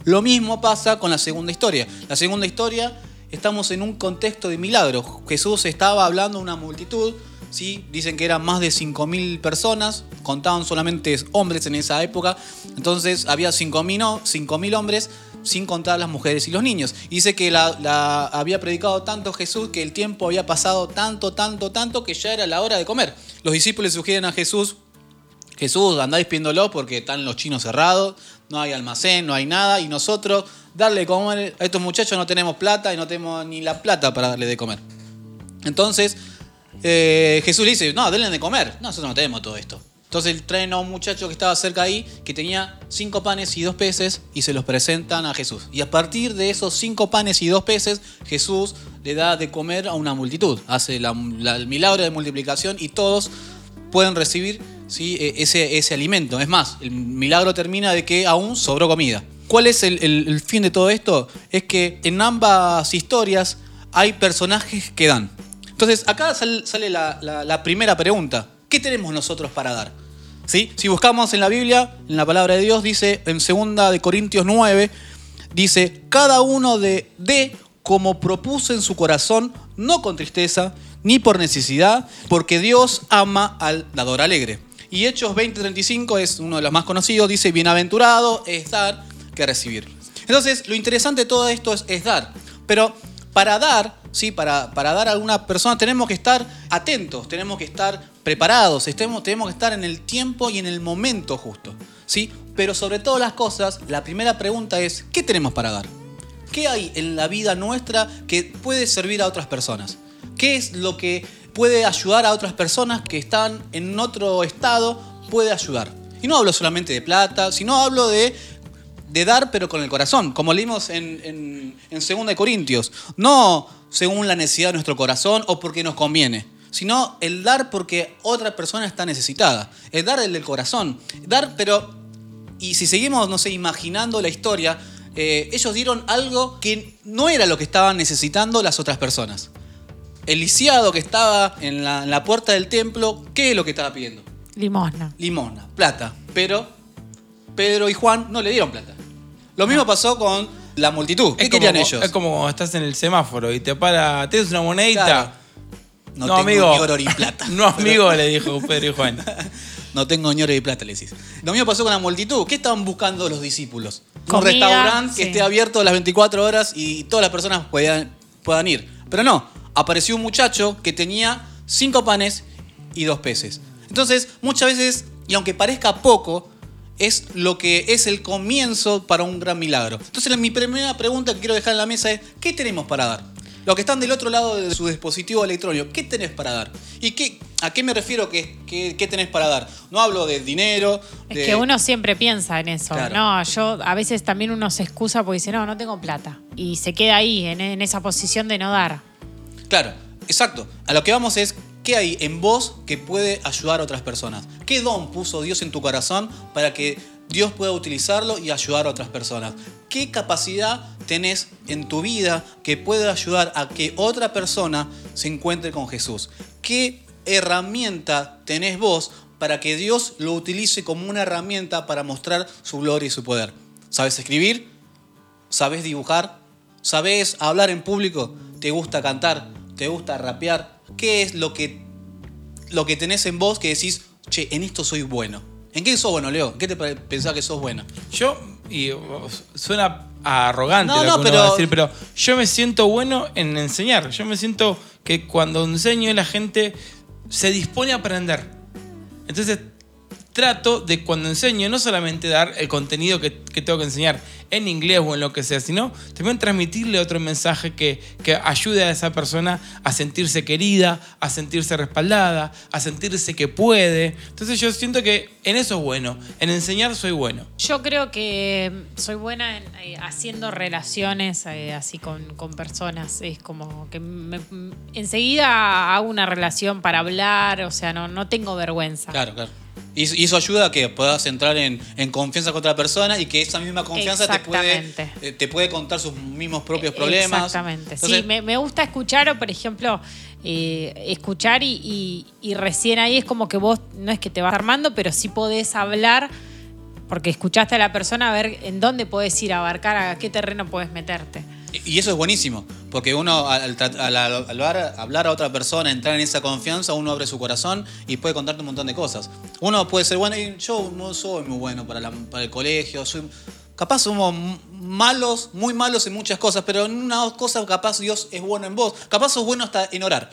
Lo mismo pasa con la segunda historia. La segunda historia, estamos en un contexto de milagro. Jesús estaba hablando a una multitud, ¿sí? dicen que eran más de 5.000 personas, contaban solamente hombres en esa época, entonces había 5.000 no- 5.000 hombres sin contar las mujeres y los niños. Dice que la, había predicado tanto Jesús que el tiempo había pasado tanto, tanto, tanto que ya era la hora de comer. Los discípulos sugieren a Jesús, Jesús, andáis pidiéndolo porque están los chinos cerrados, no hay almacén, no hay nada, y nosotros darle de comer a estos muchachos no tenemos plata y no tenemos ni la plata para darle de comer. Entonces eh, Jesús le dice, no, denle de comer, no, nosotros no tenemos todo esto. Entonces traen a un muchacho que estaba cerca ahí, que tenía cinco panes y dos peces, y se los presentan a Jesús. Y a partir de esos cinco panes y dos peces, Jesús le da de comer a una multitud. Hace el milagro de multiplicación y todos pueden recibir ¿sí? e- ese, ese alimento. Es más, el milagro termina de que aún sobró comida. ¿Cuál es el, el- fin de todo esto? Es que en ambas historias hay personajes que dan. Entonces, acá sal- sale la, la- la primera pregunta. ¿Qué tenemos nosotros para dar? ¿Sí? Si buscamos en la Biblia, en la palabra de Dios, dice en 2 de Corintios 9, dice, cada uno de, de como propuso en su corazón, no con tristeza, ni por necesidad, porque Dios ama al dador alegre. Y Hechos 20:35 es uno de los más conocidos, dice, bienaventurado es dar que recibir. Entonces, lo interesante de todo esto es, es dar. Pero para dar, ¿sí? para, para dar a alguna persona tenemos que estar atentos, tenemos que estar preparados, estemos- tenemos que estar en el tiempo y en el momento justo. ¿sí? Pero sobre todas las cosas, la primera pregunta es, ¿qué tenemos para dar? ¿Qué hay en la vida nuestra que puede servir a otras personas? ¿Qué es lo que puede ayudar a otras personas que están en otro estado? Puede ayudar. Y no hablo solamente de plata, sino hablo de, de dar pero con el corazón, como leímos en, en, en 2 de Corintios. No según la necesidad de nuestro corazón o porque nos conviene, sino el dar porque otra persona está necesitada. El dar el del corazón. Dar pero y si seguimos, no sé, imaginando la historia, eh, ellos dieron algo que no era lo que estaban necesitando las otras personas. El lisiado que estaba en la, en la puerta del templo, ¿qué es lo que estaba pidiendo? Limosna. Limosna, plata. Pero Pedro y Juan no le dieron plata. Lo mismo pasó con la multitud. ¿Qué Es querían como, ellos? Es como cuando estás en el semáforo y te para, ¿tienes una monedita? Claro. No, tengo ni oro ni plata. no, amigo, le dijo Pedro y Juan. No tengo ni oro ni plata, le decís. Lo mismo pasó con la multitud. ¿Qué estaban buscando los discípulos? Comida, un restaurante que esté abierto las 24 horas y todas las personas puedan, puedan ir. Pero no, apareció un muchacho que tenía cinco panes y dos peces. Entonces, muchas veces, y aunque parezca poco, es lo que es el comienzo para un gran milagro. Entonces, mi primera pregunta que quiero dejar en la mesa es, ¿qué tenemos para dar? Los que están del otro lado de su dispositivo electrónico, ¿qué tenés para dar? ¿Y qué, a qué me refiero que, que- qué tenés para dar? No hablo de dinero. Es que uno siempre piensa en eso. Claro. No, yo a veces también uno se excusa porque dice, no, no tengo plata. Y se queda ahí, en, en esa posición de no dar. Claro, exacto. A lo que vamos es, ¿qué hay en vos que puede ayudar a otras personas? ¿Qué don puso Dios en tu corazón para que Dios pueda utilizarlo y ayudar a otras personas? ¿Qué capacidad tenés en tu vida que puede ayudar a que otra persona se encuentre con Jesús? ¿Qué herramienta tenés vos para que Dios lo utilice como una herramienta para mostrar su gloria y su poder. ¿Sabes escribir? ¿Sabes dibujar? ¿Sabes hablar en público? ¿Te gusta cantar? ¿Te gusta rapear? ¿Qué es lo que, lo que tenés en vos que decís, che, en esto soy bueno? ¿En qué sos bueno, Leo? ¿En qué te pensás que sos bueno? Yo, y suena arrogante No, lo no, que uno pero- va a decir, pero yo me siento bueno en enseñar. Yo me siento que cuando enseño la gente se dispone a aprender. Entonces trato de cuando enseño no solamente dar el contenido que, que tengo que enseñar en inglés o en lo que sea, sino también transmitirle otro mensaje que, que ayude a esa persona a sentirse querida, a sentirse respaldada, a sentirse que puede. Entonces yo siento que en eso es bueno, en enseñar soy bueno. Yo creo que soy buena en, eh, haciendo relaciones eh, así con, con personas. Es como que me- enseguida hago una relación para hablar, o sea, no, no tengo vergüenza. Claro, claro. Y eso ayuda a que puedas entrar en, en confianza con otra persona y que esa misma confianza te puede, eh, te puede contar sus mismos propios problemas. Exactamente. Entonces, sí, me, me gusta escuchar o, por ejemplo, eh, escuchar y, y- y recién ahí es como que vos no es que te vas armando, pero sí podés hablar porque escuchaste a la persona a ver en dónde podés ir a abarcar, a qué terreno podés meterte. Y eso es buenísimo, porque uno al, al- hablar, a otra persona, entrar en esa confianza, uno abre su corazón y puede contarte un montón de cosas. Uno puede ser bueno, y yo no soy muy bueno para, para el colegio, soy, capaz somos malos, muy malos en muchas cosas, pero en una cosa capaz Dios es bueno en vos, capaz sos bueno hasta en orar.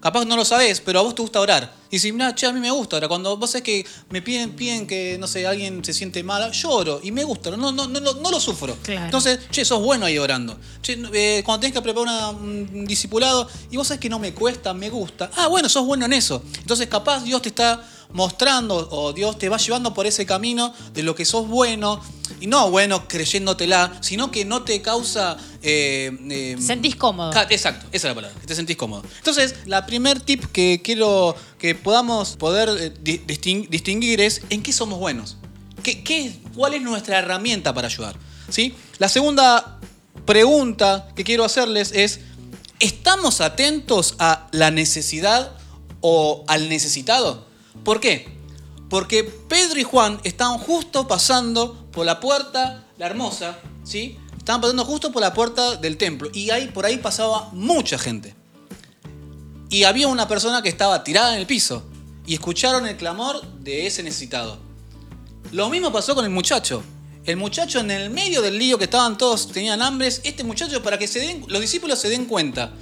Capaz no lo sabés, pero a vos te gusta orar. Y si, mira, che, a mí me gusta orar. Cuando vos sabés que me piden, piden que, no sé, alguien se siente mal, yo oro y me gusta, no, no, no, no, no lo sufro. Claro. Entonces, che, sos bueno ahí orando. Che, eh, cuando tenés que preparar una- un discipulado y vos sabés que no me cuesta, me gusta. Ah, bueno, sos bueno en eso. Entonces, capaz Dios te está mostrando o Dios te va llevando por ese camino de lo que sos bueno. Y no bueno creyéndotela, sino que no te causa... eh, eh, Te sentís cómodo. Exacto, esa es la palabra, que te sentís cómodo. Entonces, la primer tip que quiero que podamos poder eh, di- distin- distinguir es en qué somos buenos. ¿Qué, qué- ¿Cuál es nuestra herramienta para ayudar? ¿Sí? La segunda pregunta que quiero hacerles es, ¿estamos atentos a la necesidad o al necesitado? ¿Por qué? Porque Pedro y Juan estaban justo pasando por la puerta, la hermosa, ¿sí? Estaban pasando justo por la puerta del templo y ahí por ahí pasaba mucha gente. Y había una persona que estaba tirada en el piso y escucharon el clamor de ese necesitado. Lo mismo pasó con el muchacho. El muchacho en el medio del lío que estaban todos, tenían hambres, este muchacho para que se den, los discípulos se den cuenta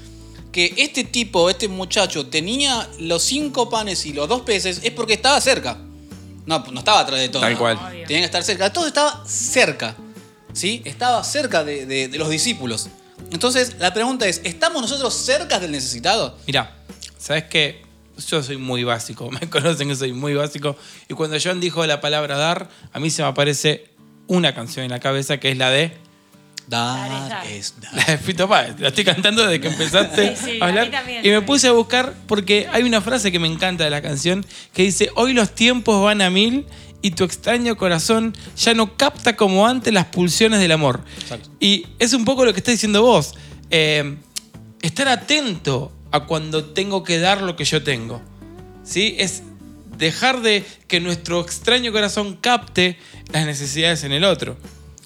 que este tipo, este muchacho tenía los cinco panes y los dos peces es porque estaba cerca. No, no estaba atrás de todo. Tal cual. Obvio. Tenía que estar cerca. Todo estaba cerca. ¿Sí? Estaba cerca de, de- de los discípulos. Entonces, la pregunta es, ¿estamos nosotros cerca del necesitado? Mira, ¿sabes qué? Yo soy muy básico, me conocen que soy muy básico. Y cuando John dijo la palabra dar, a mí se me aparece una canción en la cabeza que es la de. Dar es dar. La de Fito Páez. La estoy cantando desde que empezaste Sí, sí, a a hablar. mí también. y me puse a buscar porque hay una frase que me encanta de la canción que dice: Hoy los tiempos van a mil y tu extraño corazón ya no capta como antes las pulsiones del amor. Exacto. Y es un poco lo que estás diciendo vos. Eh, estar atento a cuando tengo que dar lo que yo tengo. ¿Sí? Es dejar de que nuestro extraño corazón capte las necesidades en el otro.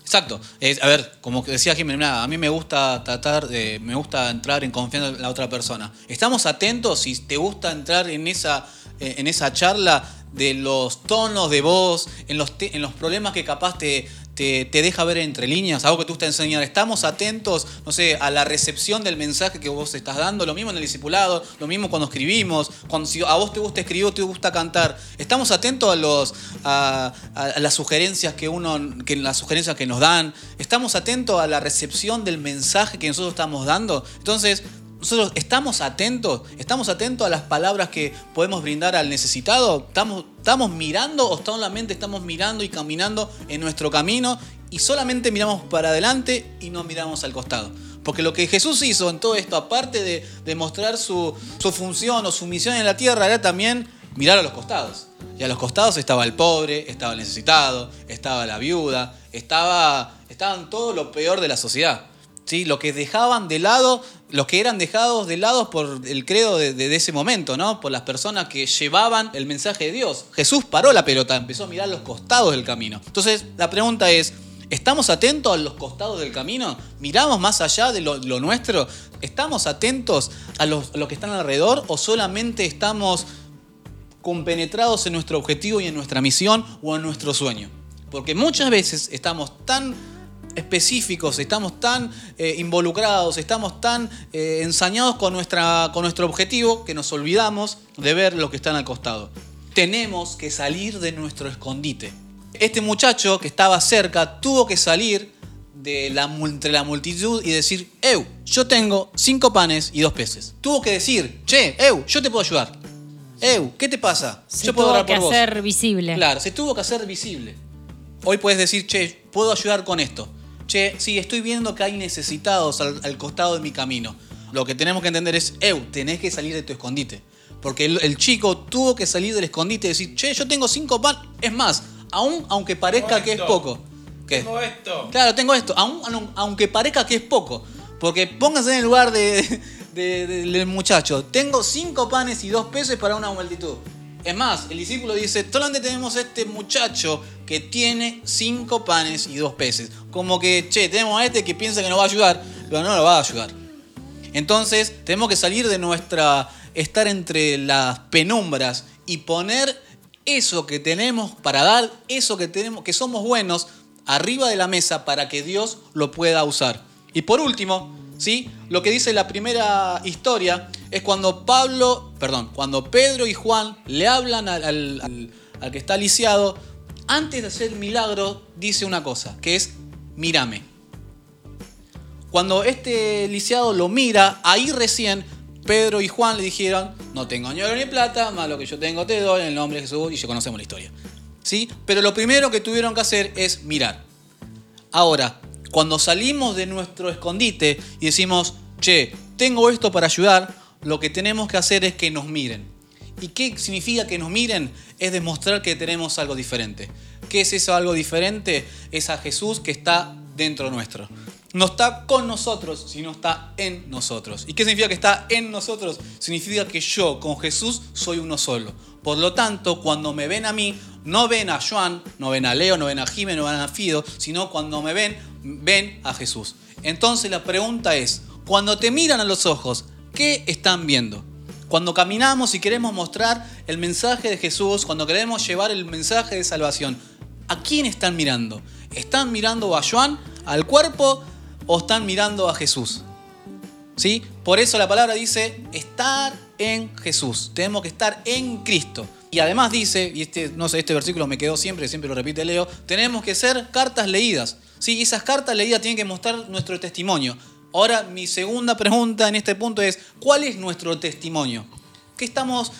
Exacto. Es- a ver, como decía mirá, a mí me gusta tratar, de, me gusta entrar en confianza en la otra persona. Estamos atentos si te gusta entrar en esa, en esa charla de los tonos de voz, en los, en los problemas que capaz te, te, deja ver entre líneas, algo que tú te enseñar. Estamos atentos, no sé, a la recepción del mensaje que vos estás dando, lo mismo en el discipulado, lo mismo cuando escribimos, cuando si a vos te gusta escribir o te gusta cantar. Estamos atentos a los a- a las sugerencias que uno que las sugerencias que nos dan. Estamos atentos a la recepción del mensaje que nosotros estamos dando. Entonces, nosotros estamos atentos, estamos atentos a las palabras que podemos brindar al necesitado. Estamos, estamos mirando o solamente estamos mirando y caminando en nuestro camino y solamente miramos para adelante y no miramos al costado. Porque lo que Jesús hizo en todo esto, aparte de, de mostrar su, función o su misión en la tierra, era también mirar a los costados. Y a los costados estaba el pobre, estaba el necesitado, estaba la viuda, estaba, estaban todo lo peor de la sociedad. ¿Sí? Los que dejaban de lado, los que eran dejados de lado por el credo de, ese momento, ¿no? Por las personas que llevaban el mensaje de Dios. Jesús paró la pelota, empezó a mirar los costados del camino. Entonces, la pregunta es, ¿estamos atentos a los costados del camino? ¿Miramos más allá de lo, nuestro? ¿Estamos atentos a los, a lo que están alrededor o solamente estamos compenetrados en nuestro objetivo y en nuestra misión o en nuestro sueño. Porque muchas veces estamos tan específicos, estamos tan eh, involucrados, estamos tan eh, ensañados con, nuestra, con nuestro objetivo que nos olvidamos de ver lo que están al costado. Tenemos que salir de nuestro escondite. Este muchacho que estaba cerca tuvo que salir de la, entre la multitud y decir, Eu, yo tengo cinco panes y dos peces. Tuvo que decir, che, Eu, yo te puedo ayudar. Eu, ¿qué te pasa? Se yo puedo tuvo orar que por vos. hacer visible. Claro, se tuvo que hacer visible. Hoy puedes decir, che, puedo ayudar con esto. Che, sí, estoy viendo que hay necesitados al, al costado de mi camino. Lo que tenemos que entender es, Eu, tenés que salir de tu escondite. Porque el, el chico tuvo que salir del escondite y decir, che, yo tengo cinco pan. Es más, aún aunque parezca Tengo que es poco. ¿Qué? Tengo esto. Claro, tengo esto, aun- aunque parezca que es poco. Porque pónganse en el lugar de, de- de- del muchacho. Tengo cinco panes y dos peces para una multitud. Es más, el discípulo dice, solamente tenemos este muchacho que tiene cinco panes y dos peces. Como que, che, tenemos a este que piensa que nos va a ayudar, pero no nos va a ayudar. Entonces, tenemos que salir de nuestra estar entre las penumbras y poner eso que tenemos para dar, eso que tenemos que somos buenos arriba de la mesa para que Dios lo pueda usar. Y por último, ¿sí? Lo que dice la primera historia es cuando Pablo, perdón, cuando Pedro y Juan le hablan al, al- al- al que está lisiado, antes de hacer el milagro dice una cosa, que es mírame. Cuando este lisiado lo mira, ahí recién Pedro y Juan le dijeron, no tengo ni oro ni plata, más lo que yo tengo te doy en el nombre de Jesús y ya conocemos la historia. ¿Sí? Pero lo primero que tuvieron que hacer es mirar. Ahora, cuando salimos de nuestro escondite y decimos, che, tengo esto para ayudar, lo que tenemos que hacer es que nos miren. ¿Y qué significa que nos miren? Es demostrar que tenemos algo diferente. ¿Qué es eso algo diferente? Es a Jesús que está dentro nuestro. No está con nosotros, sino está en nosotros. ¿Y qué significa que está en nosotros? Significa que yo con Jesús soy uno solo. Por lo tanto, cuando me ven a mí, no ven a Joan, no ven a Leo, no ven a Jiménez, no ven a Fido, sino cuando me ven, ven a Jesús. Entonces la pregunta es, cuando te miran a los ojos, ¿qué están viendo? Cuando caminamos y queremos mostrar el mensaje de Jesús, cuando queremos llevar el mensaje de salvación, ¿a quién están mirando? ¿Están mirando a Joan, al cuerpo, o están mirando a Jesús? ¿Sí? Por eso la palabra dice estar en Jesús. Tenemos que estar en Cristo. Y además dice, y este, no sé, este versículo me quedó siempre, siempre lo repite Leo, tenemos que ser cartas leídas. ¿Sí? Esas cartas leídas tienen que mostrar nuestro testimonio. Ahora, mi segunda pregunta en este punto es, ¿cuál es nuestro testimonio? ¿Qué estamos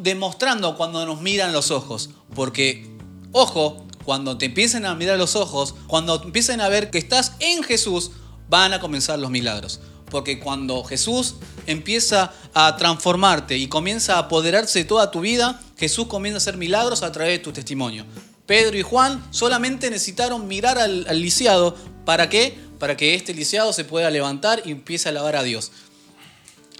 demostrando cuando nos miran los ojos? Porque, ojo, cuando te empiecen a mirar los ojos, cuando empiecen a ver que estás en Jesús, van a comenzar los milagros. Porque cuando Jesús empieza a transformarte y comienza a apoderarse de toda tu vida, Jesús comienza a hacer milagros a través de tu testimonio. Pedro y Juan solamente necesitaron mirar al, al lisiado. ¿Para qué? Para que este lisiado se pueda levantar y empiece a alabar a Dios.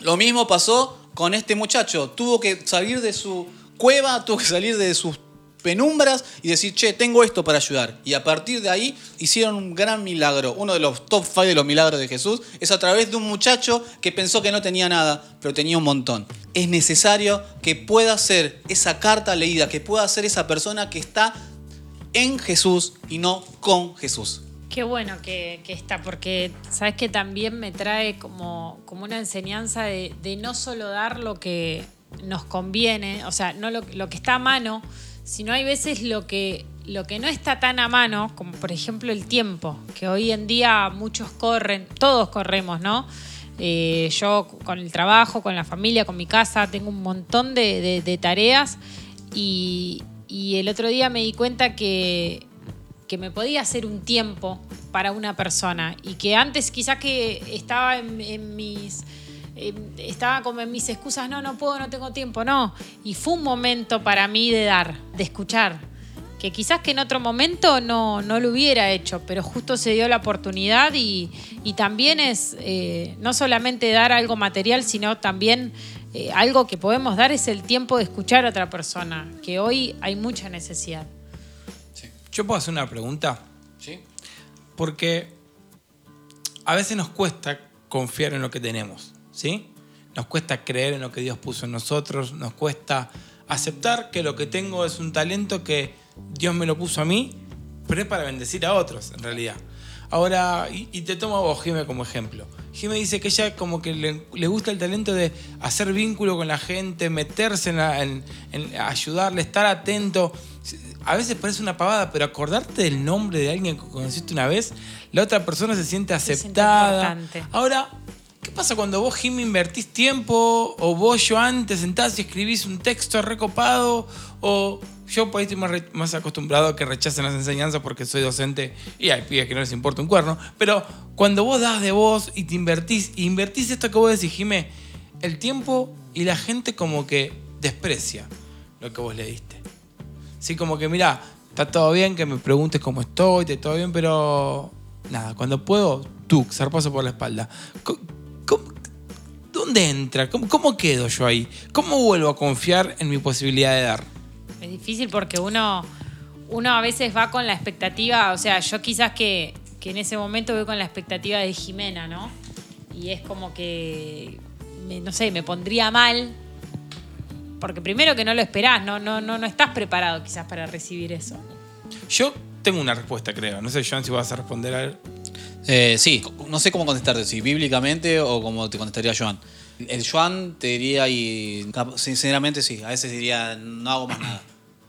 Lo mismo pasó con este muchacho. Tuvo que salir de su cueva, tuvo que salir de sus penumbras y decir, che, tengo esto para ayudar. Y a partir de ahí hicieron un gran milagro. Uno de los top 5 de los milagros de Jesús es a través de un muchacho que pensó que no tenía nada, pero tenía un montón. Es necesario que pueda ser esa carta leída, que pueda ser esa persona que está en Jesús y no con Jesús. Qué bueno que, está, porque sabes que también me trae como, como una enseñanza de, no solo dar lo que nos conviene, o sea, no lo, que está a mano, sino hay veces lo que, lo que no está tan a mano, como por ejemplo el tiempo, que hoy en día muchos corren, todos corremos, ¿no? Eh, yo con el trabajo, con la familia, con mi casa, tengo un montón de, tareas y el otro día me di cuenta que, que me podía hacer un tiempo para una persona y que antes quizás que estaba en, mis estaba como en mis excusas, no, no puedo, no tengo tiempo, no. Y fue un momento para mí de dar, de escuchar, que quizás que en otro momento no, no lo hubiera hecho, pero justo se dio la oportunidad y, y también es eh, no solamente dar algo material, sino también eh, algo que podemos dar es el tiempo de escuchar a otra persona, que hoy hay mucha necesidad. Yo puedo hacer una pregunta, ¿Sí? porque a veces nos cuesta confiar en lo que tenemos, ¿sí? Nos cuesta creer en lo que Dios puso en nosotros, nos cuesta aceptar que lo que tengo es un talento que Dios me lo puso a mí, pero es para bendecir a otros, en realidad. Ahora, y, y te tomo a vos, Jime, como ejemplo. Jime dice que ella como que le, le gusta el talento de hacer vínculo con la gente, meterse en, la- en- en ayudarle, estar atento. A veces parece una pavada, pero acordarte del nombre de alguien que conociste una vez, la otra persona se siente Se siente aceptada. importante. Ahora, ¿qué pasa cuando vos, Jimmy, invertís tiempo? O vos, Joan, te sentás y escribís un texto recopado? O yo por ahí estoy más acostumbrado a que rechacen las enseñanzas porque soy docente y hay pibes que no les importa un cuerno. Pero cuando vos das de vos y te invertís, y invertís esto que vos decís, Jimé, el tiempo y la gente como que desprecia lo que vos le diste. Sí, como que, mira, está todo bien que me preguntes cómo estoy, está todo bien, pero nada, cuando puedo, tú, zarpazo por la espalda. Co- ¿Cómo- ¿Dónde entra? ¿Cómo, ¿Cómo quedo yo ahí? ¿Cómo vuelvo a confiar en mi posibilidad de dar? Es difícil porque uno, uno a veces va con la expectativa, o sea, yo quizás que, que en ese momento voy con la expectativa de Jimena, ¿no? Y es como que, no sé, me pondría mal. Porque primero que no lo esperás, no, no, no, no estás preparado quizás para recibir eso. Yo tengo una respuesta, creo. No sé, Joan, si vas a responder a él. Eh, sí, no sé cómo contestarte, si bíblicamente o como te contestaría Joan. El Joan te diría, y sinceramente sí, a veces diría, no hago más nada.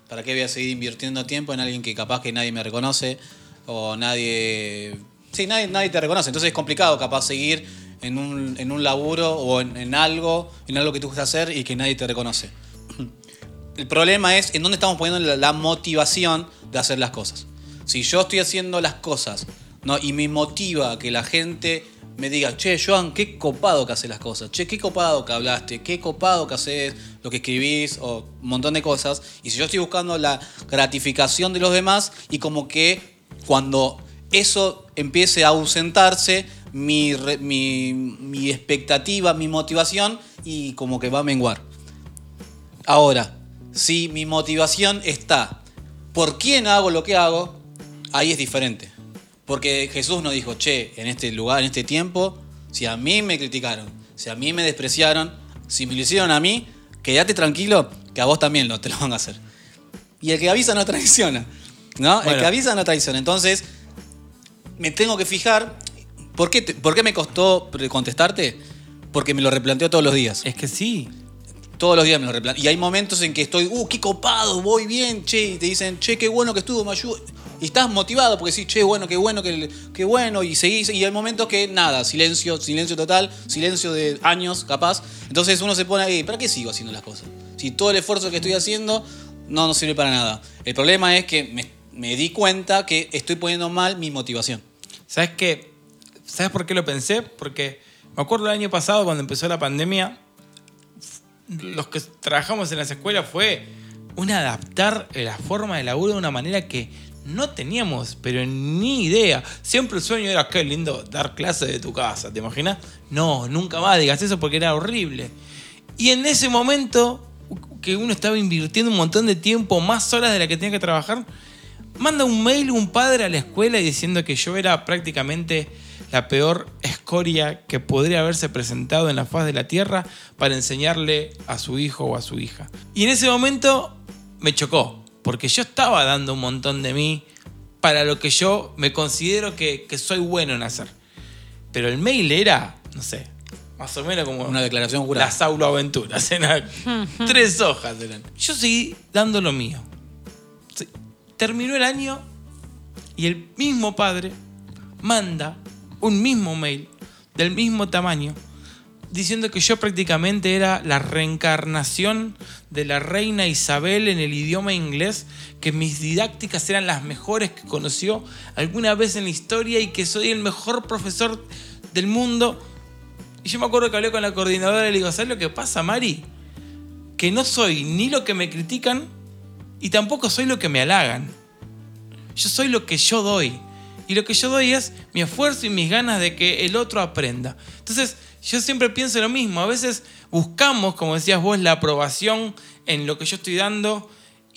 ¿Para qué voy a seguir invirtiendo tiempo en alguien que capaz que nadie me reconoce o nadie... Sí, nadie, nadie te reconoce, entonces es complicado capaz seguir en un, en un laburo o en, en algo, en algo que tú gusta hacer y que nadie te reconoce. El problema es en dónde estamos poniendo la, la motivación de hacer las cosas. Si yo estoy haciendo las cosas ¿no? y me motiva que la gente me diga, che, Joan, qué copado que haces las cosas, che, qué copado que hablaste, qué copado que haces lo que escribís o un montón de cosas. Y si yo estoy buscando la gratificación de los demás y como que cuando eso empiece a ausentarse, mi, re- mi, mi expectativa, mi motivación y como que va a menguar. Ahora, si mi motivación está por quién hago lo que hago, ahí es diferente. Porque Jesús nos dijo, che, en este lugar, en este tiempo, si a mí me criticaron, si a mí me despreciaron, si me lo hicieron a mí, quédate tranquilo, que a vos también lo, te lo van a hacer. Y el que avisa no traiciona. ¿No? El que avisa no traiciona. Entonces, me tengo que fijar. ¿Por qué, te- por qué me costó contestarte? Porque me lo replanteo todos los días. Es que sí. Todos los días me lo replanteo. Y hay momentos en que estoy, uh, qué copado, voy bien, che. Y te dicen, che, qué bueno que estuvo, me ayuda. Y estás motivado porque sí, che, bueno, qué bueno, qué, qué bueno. Y seguís. Y hay momentos que nada, silencio, silencio total, silencio de años, capaz. Entonces uno se pone ahí, ¿para qué sigo haciendo las cosas? Si todo el esfuerzo que estoy haciendo no nos sirve para nada. El problema es que me, me di cuenta que estoy poniendo mal mi motivación. ¿Sabes qué? ¿Sabes por qué lo pensé? Porque me acuerdo el año pasado cuando empezó la pandemia, los que trabajamos en las escuelas fue un adaptar la forma de laburo de una manera que no teníamos, pero ni idea. Siempre el sueño era, qué lindo dar clases de tu casa, ¿te imaginas? No, nunca más digas eso porque era horrible. Y en ese momento que uno estaba invirtiendo un montón de tiempo, más horas de la que tenía que trabajar, manda un mail un padre a la escuela diciendo que yo era prácticamente la peor escoria que podría haberse presentado en la faz de la tierra para enseñarle a su hijo o a su hija. Y en ese momento me chocó, porque yo estaba dando un montón de mí para lo que yo me considero que, que soy bueno en hacer. Pero el mail era, no sé, más o menos como Una declaración jurada. las Aventuras. Eran tres hojas eran. Yo seguí dando lo mío. Terminó el año y el mismo padre manda un mismo mail del mismo tamaño diciendo que yo prácticamente era la reencarnación de la reina Isabel en el idioma inglés, que mis didácticas eran las mejores que conoció alguna vez en la historia y que soy el mejor profesor del mundo. Y yo me acuerdo que hablé con la coordinadora y le digo, ¿sabes lo que pasa, Mari? Que no soy ni lo que me critican, y tampoco soy lo que me halagan. Yo soy lo que yo doy. Y lo que yo doy es mi esfuerzo y mis ganas de que el otro aprenda. Entonces, yo siempre pienso lo mismo. A veces buscamos, como decías vos, la aprobación en lo que yo estoy dando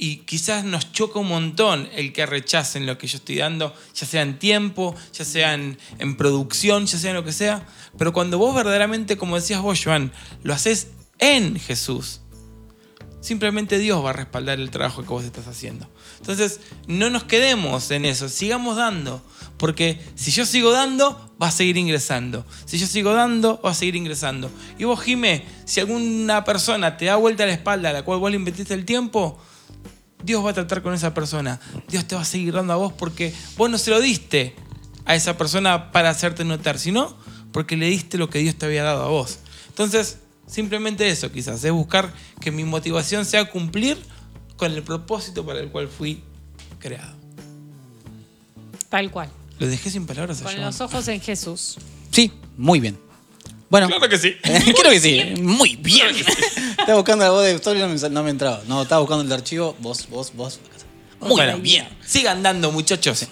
y quizás nos choca un montón el que rechacen lo que yo estoy dando, ya sea en tiempo, ya sea en, producción, ya sea en lo que sea. Pero cuando vos verdaderamente, como decías vos, Joan, lo haces en Jesús, simplemente Dios va a respaldar el trabajo que vos estás haciendo. Entonces, no nos quedemos en eso, sigamos dando, porque si yo sigo dando, va a seguir ingresando. Si yo sigo dando, va a seguir ingresando. Y vos, Jimé, si alguna persona te da vuelta a la espalda a la cual vos le invertiste el tiempo, Dios va a tratar con esa persona. Dios te va a seguir dando a vos porque vos no se lo diste a esa persona para hacerte notar, sino porque le diste lo que Dios te había dado a vos. Entonces, simplemente eso quizás, es buscar que mi motivación sea cumplir con el propósito para el cual fui creado. Tal cual. Lo dejé sin palabras Con los ojos en Jesús. Sí, muy bien. Bueno, Claro que sí. creo que sí. Muy bien. estaba buscando la voz de Victoria y no me, no me entraba. No, estaba buscando el archivo. Vos, vos, vos. Muy Bueno, bien. Sigan dando, muchachos.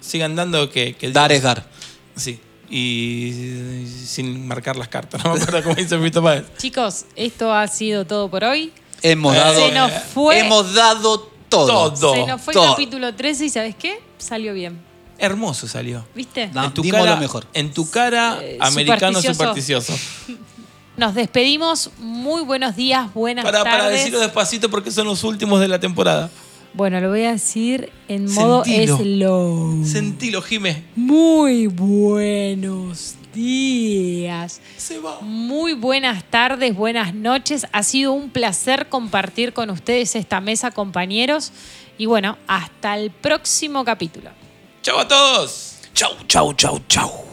Sigan dando que, que Dar es dar. Sí. Y sin marcar las cartas. No me acuerdo cómo dice Fito Páez. Chicos, esto ha sido todo por hoy. Hemos Eh, dado. Se nos fue. Hemos dado todo. Todo. Se nos fue todo. el capítulo 13 y ¿sabes qué? Salió bien. Hermoso salió. ¿Viste? No. en tu dimos cara, lo mejor. En tu cara, Eh, americano supersticioso. supersticioso. Nos despedimos. Muy buenos días, buenas Para, para tardes. decirlo despacito porque son los últimos de la temporada. Bueno, lo voy a decir en modo Sentilo. slow. Sentilo, Jime. Muy buenos días. Se va. Muy buenas tardes, buenas noches. Ha sido un placer compartir con ustedes esta mesa, compañeros. Y bueno, hasta el próximo capítulo. Chau a todos. Chau, chau, chau, chau.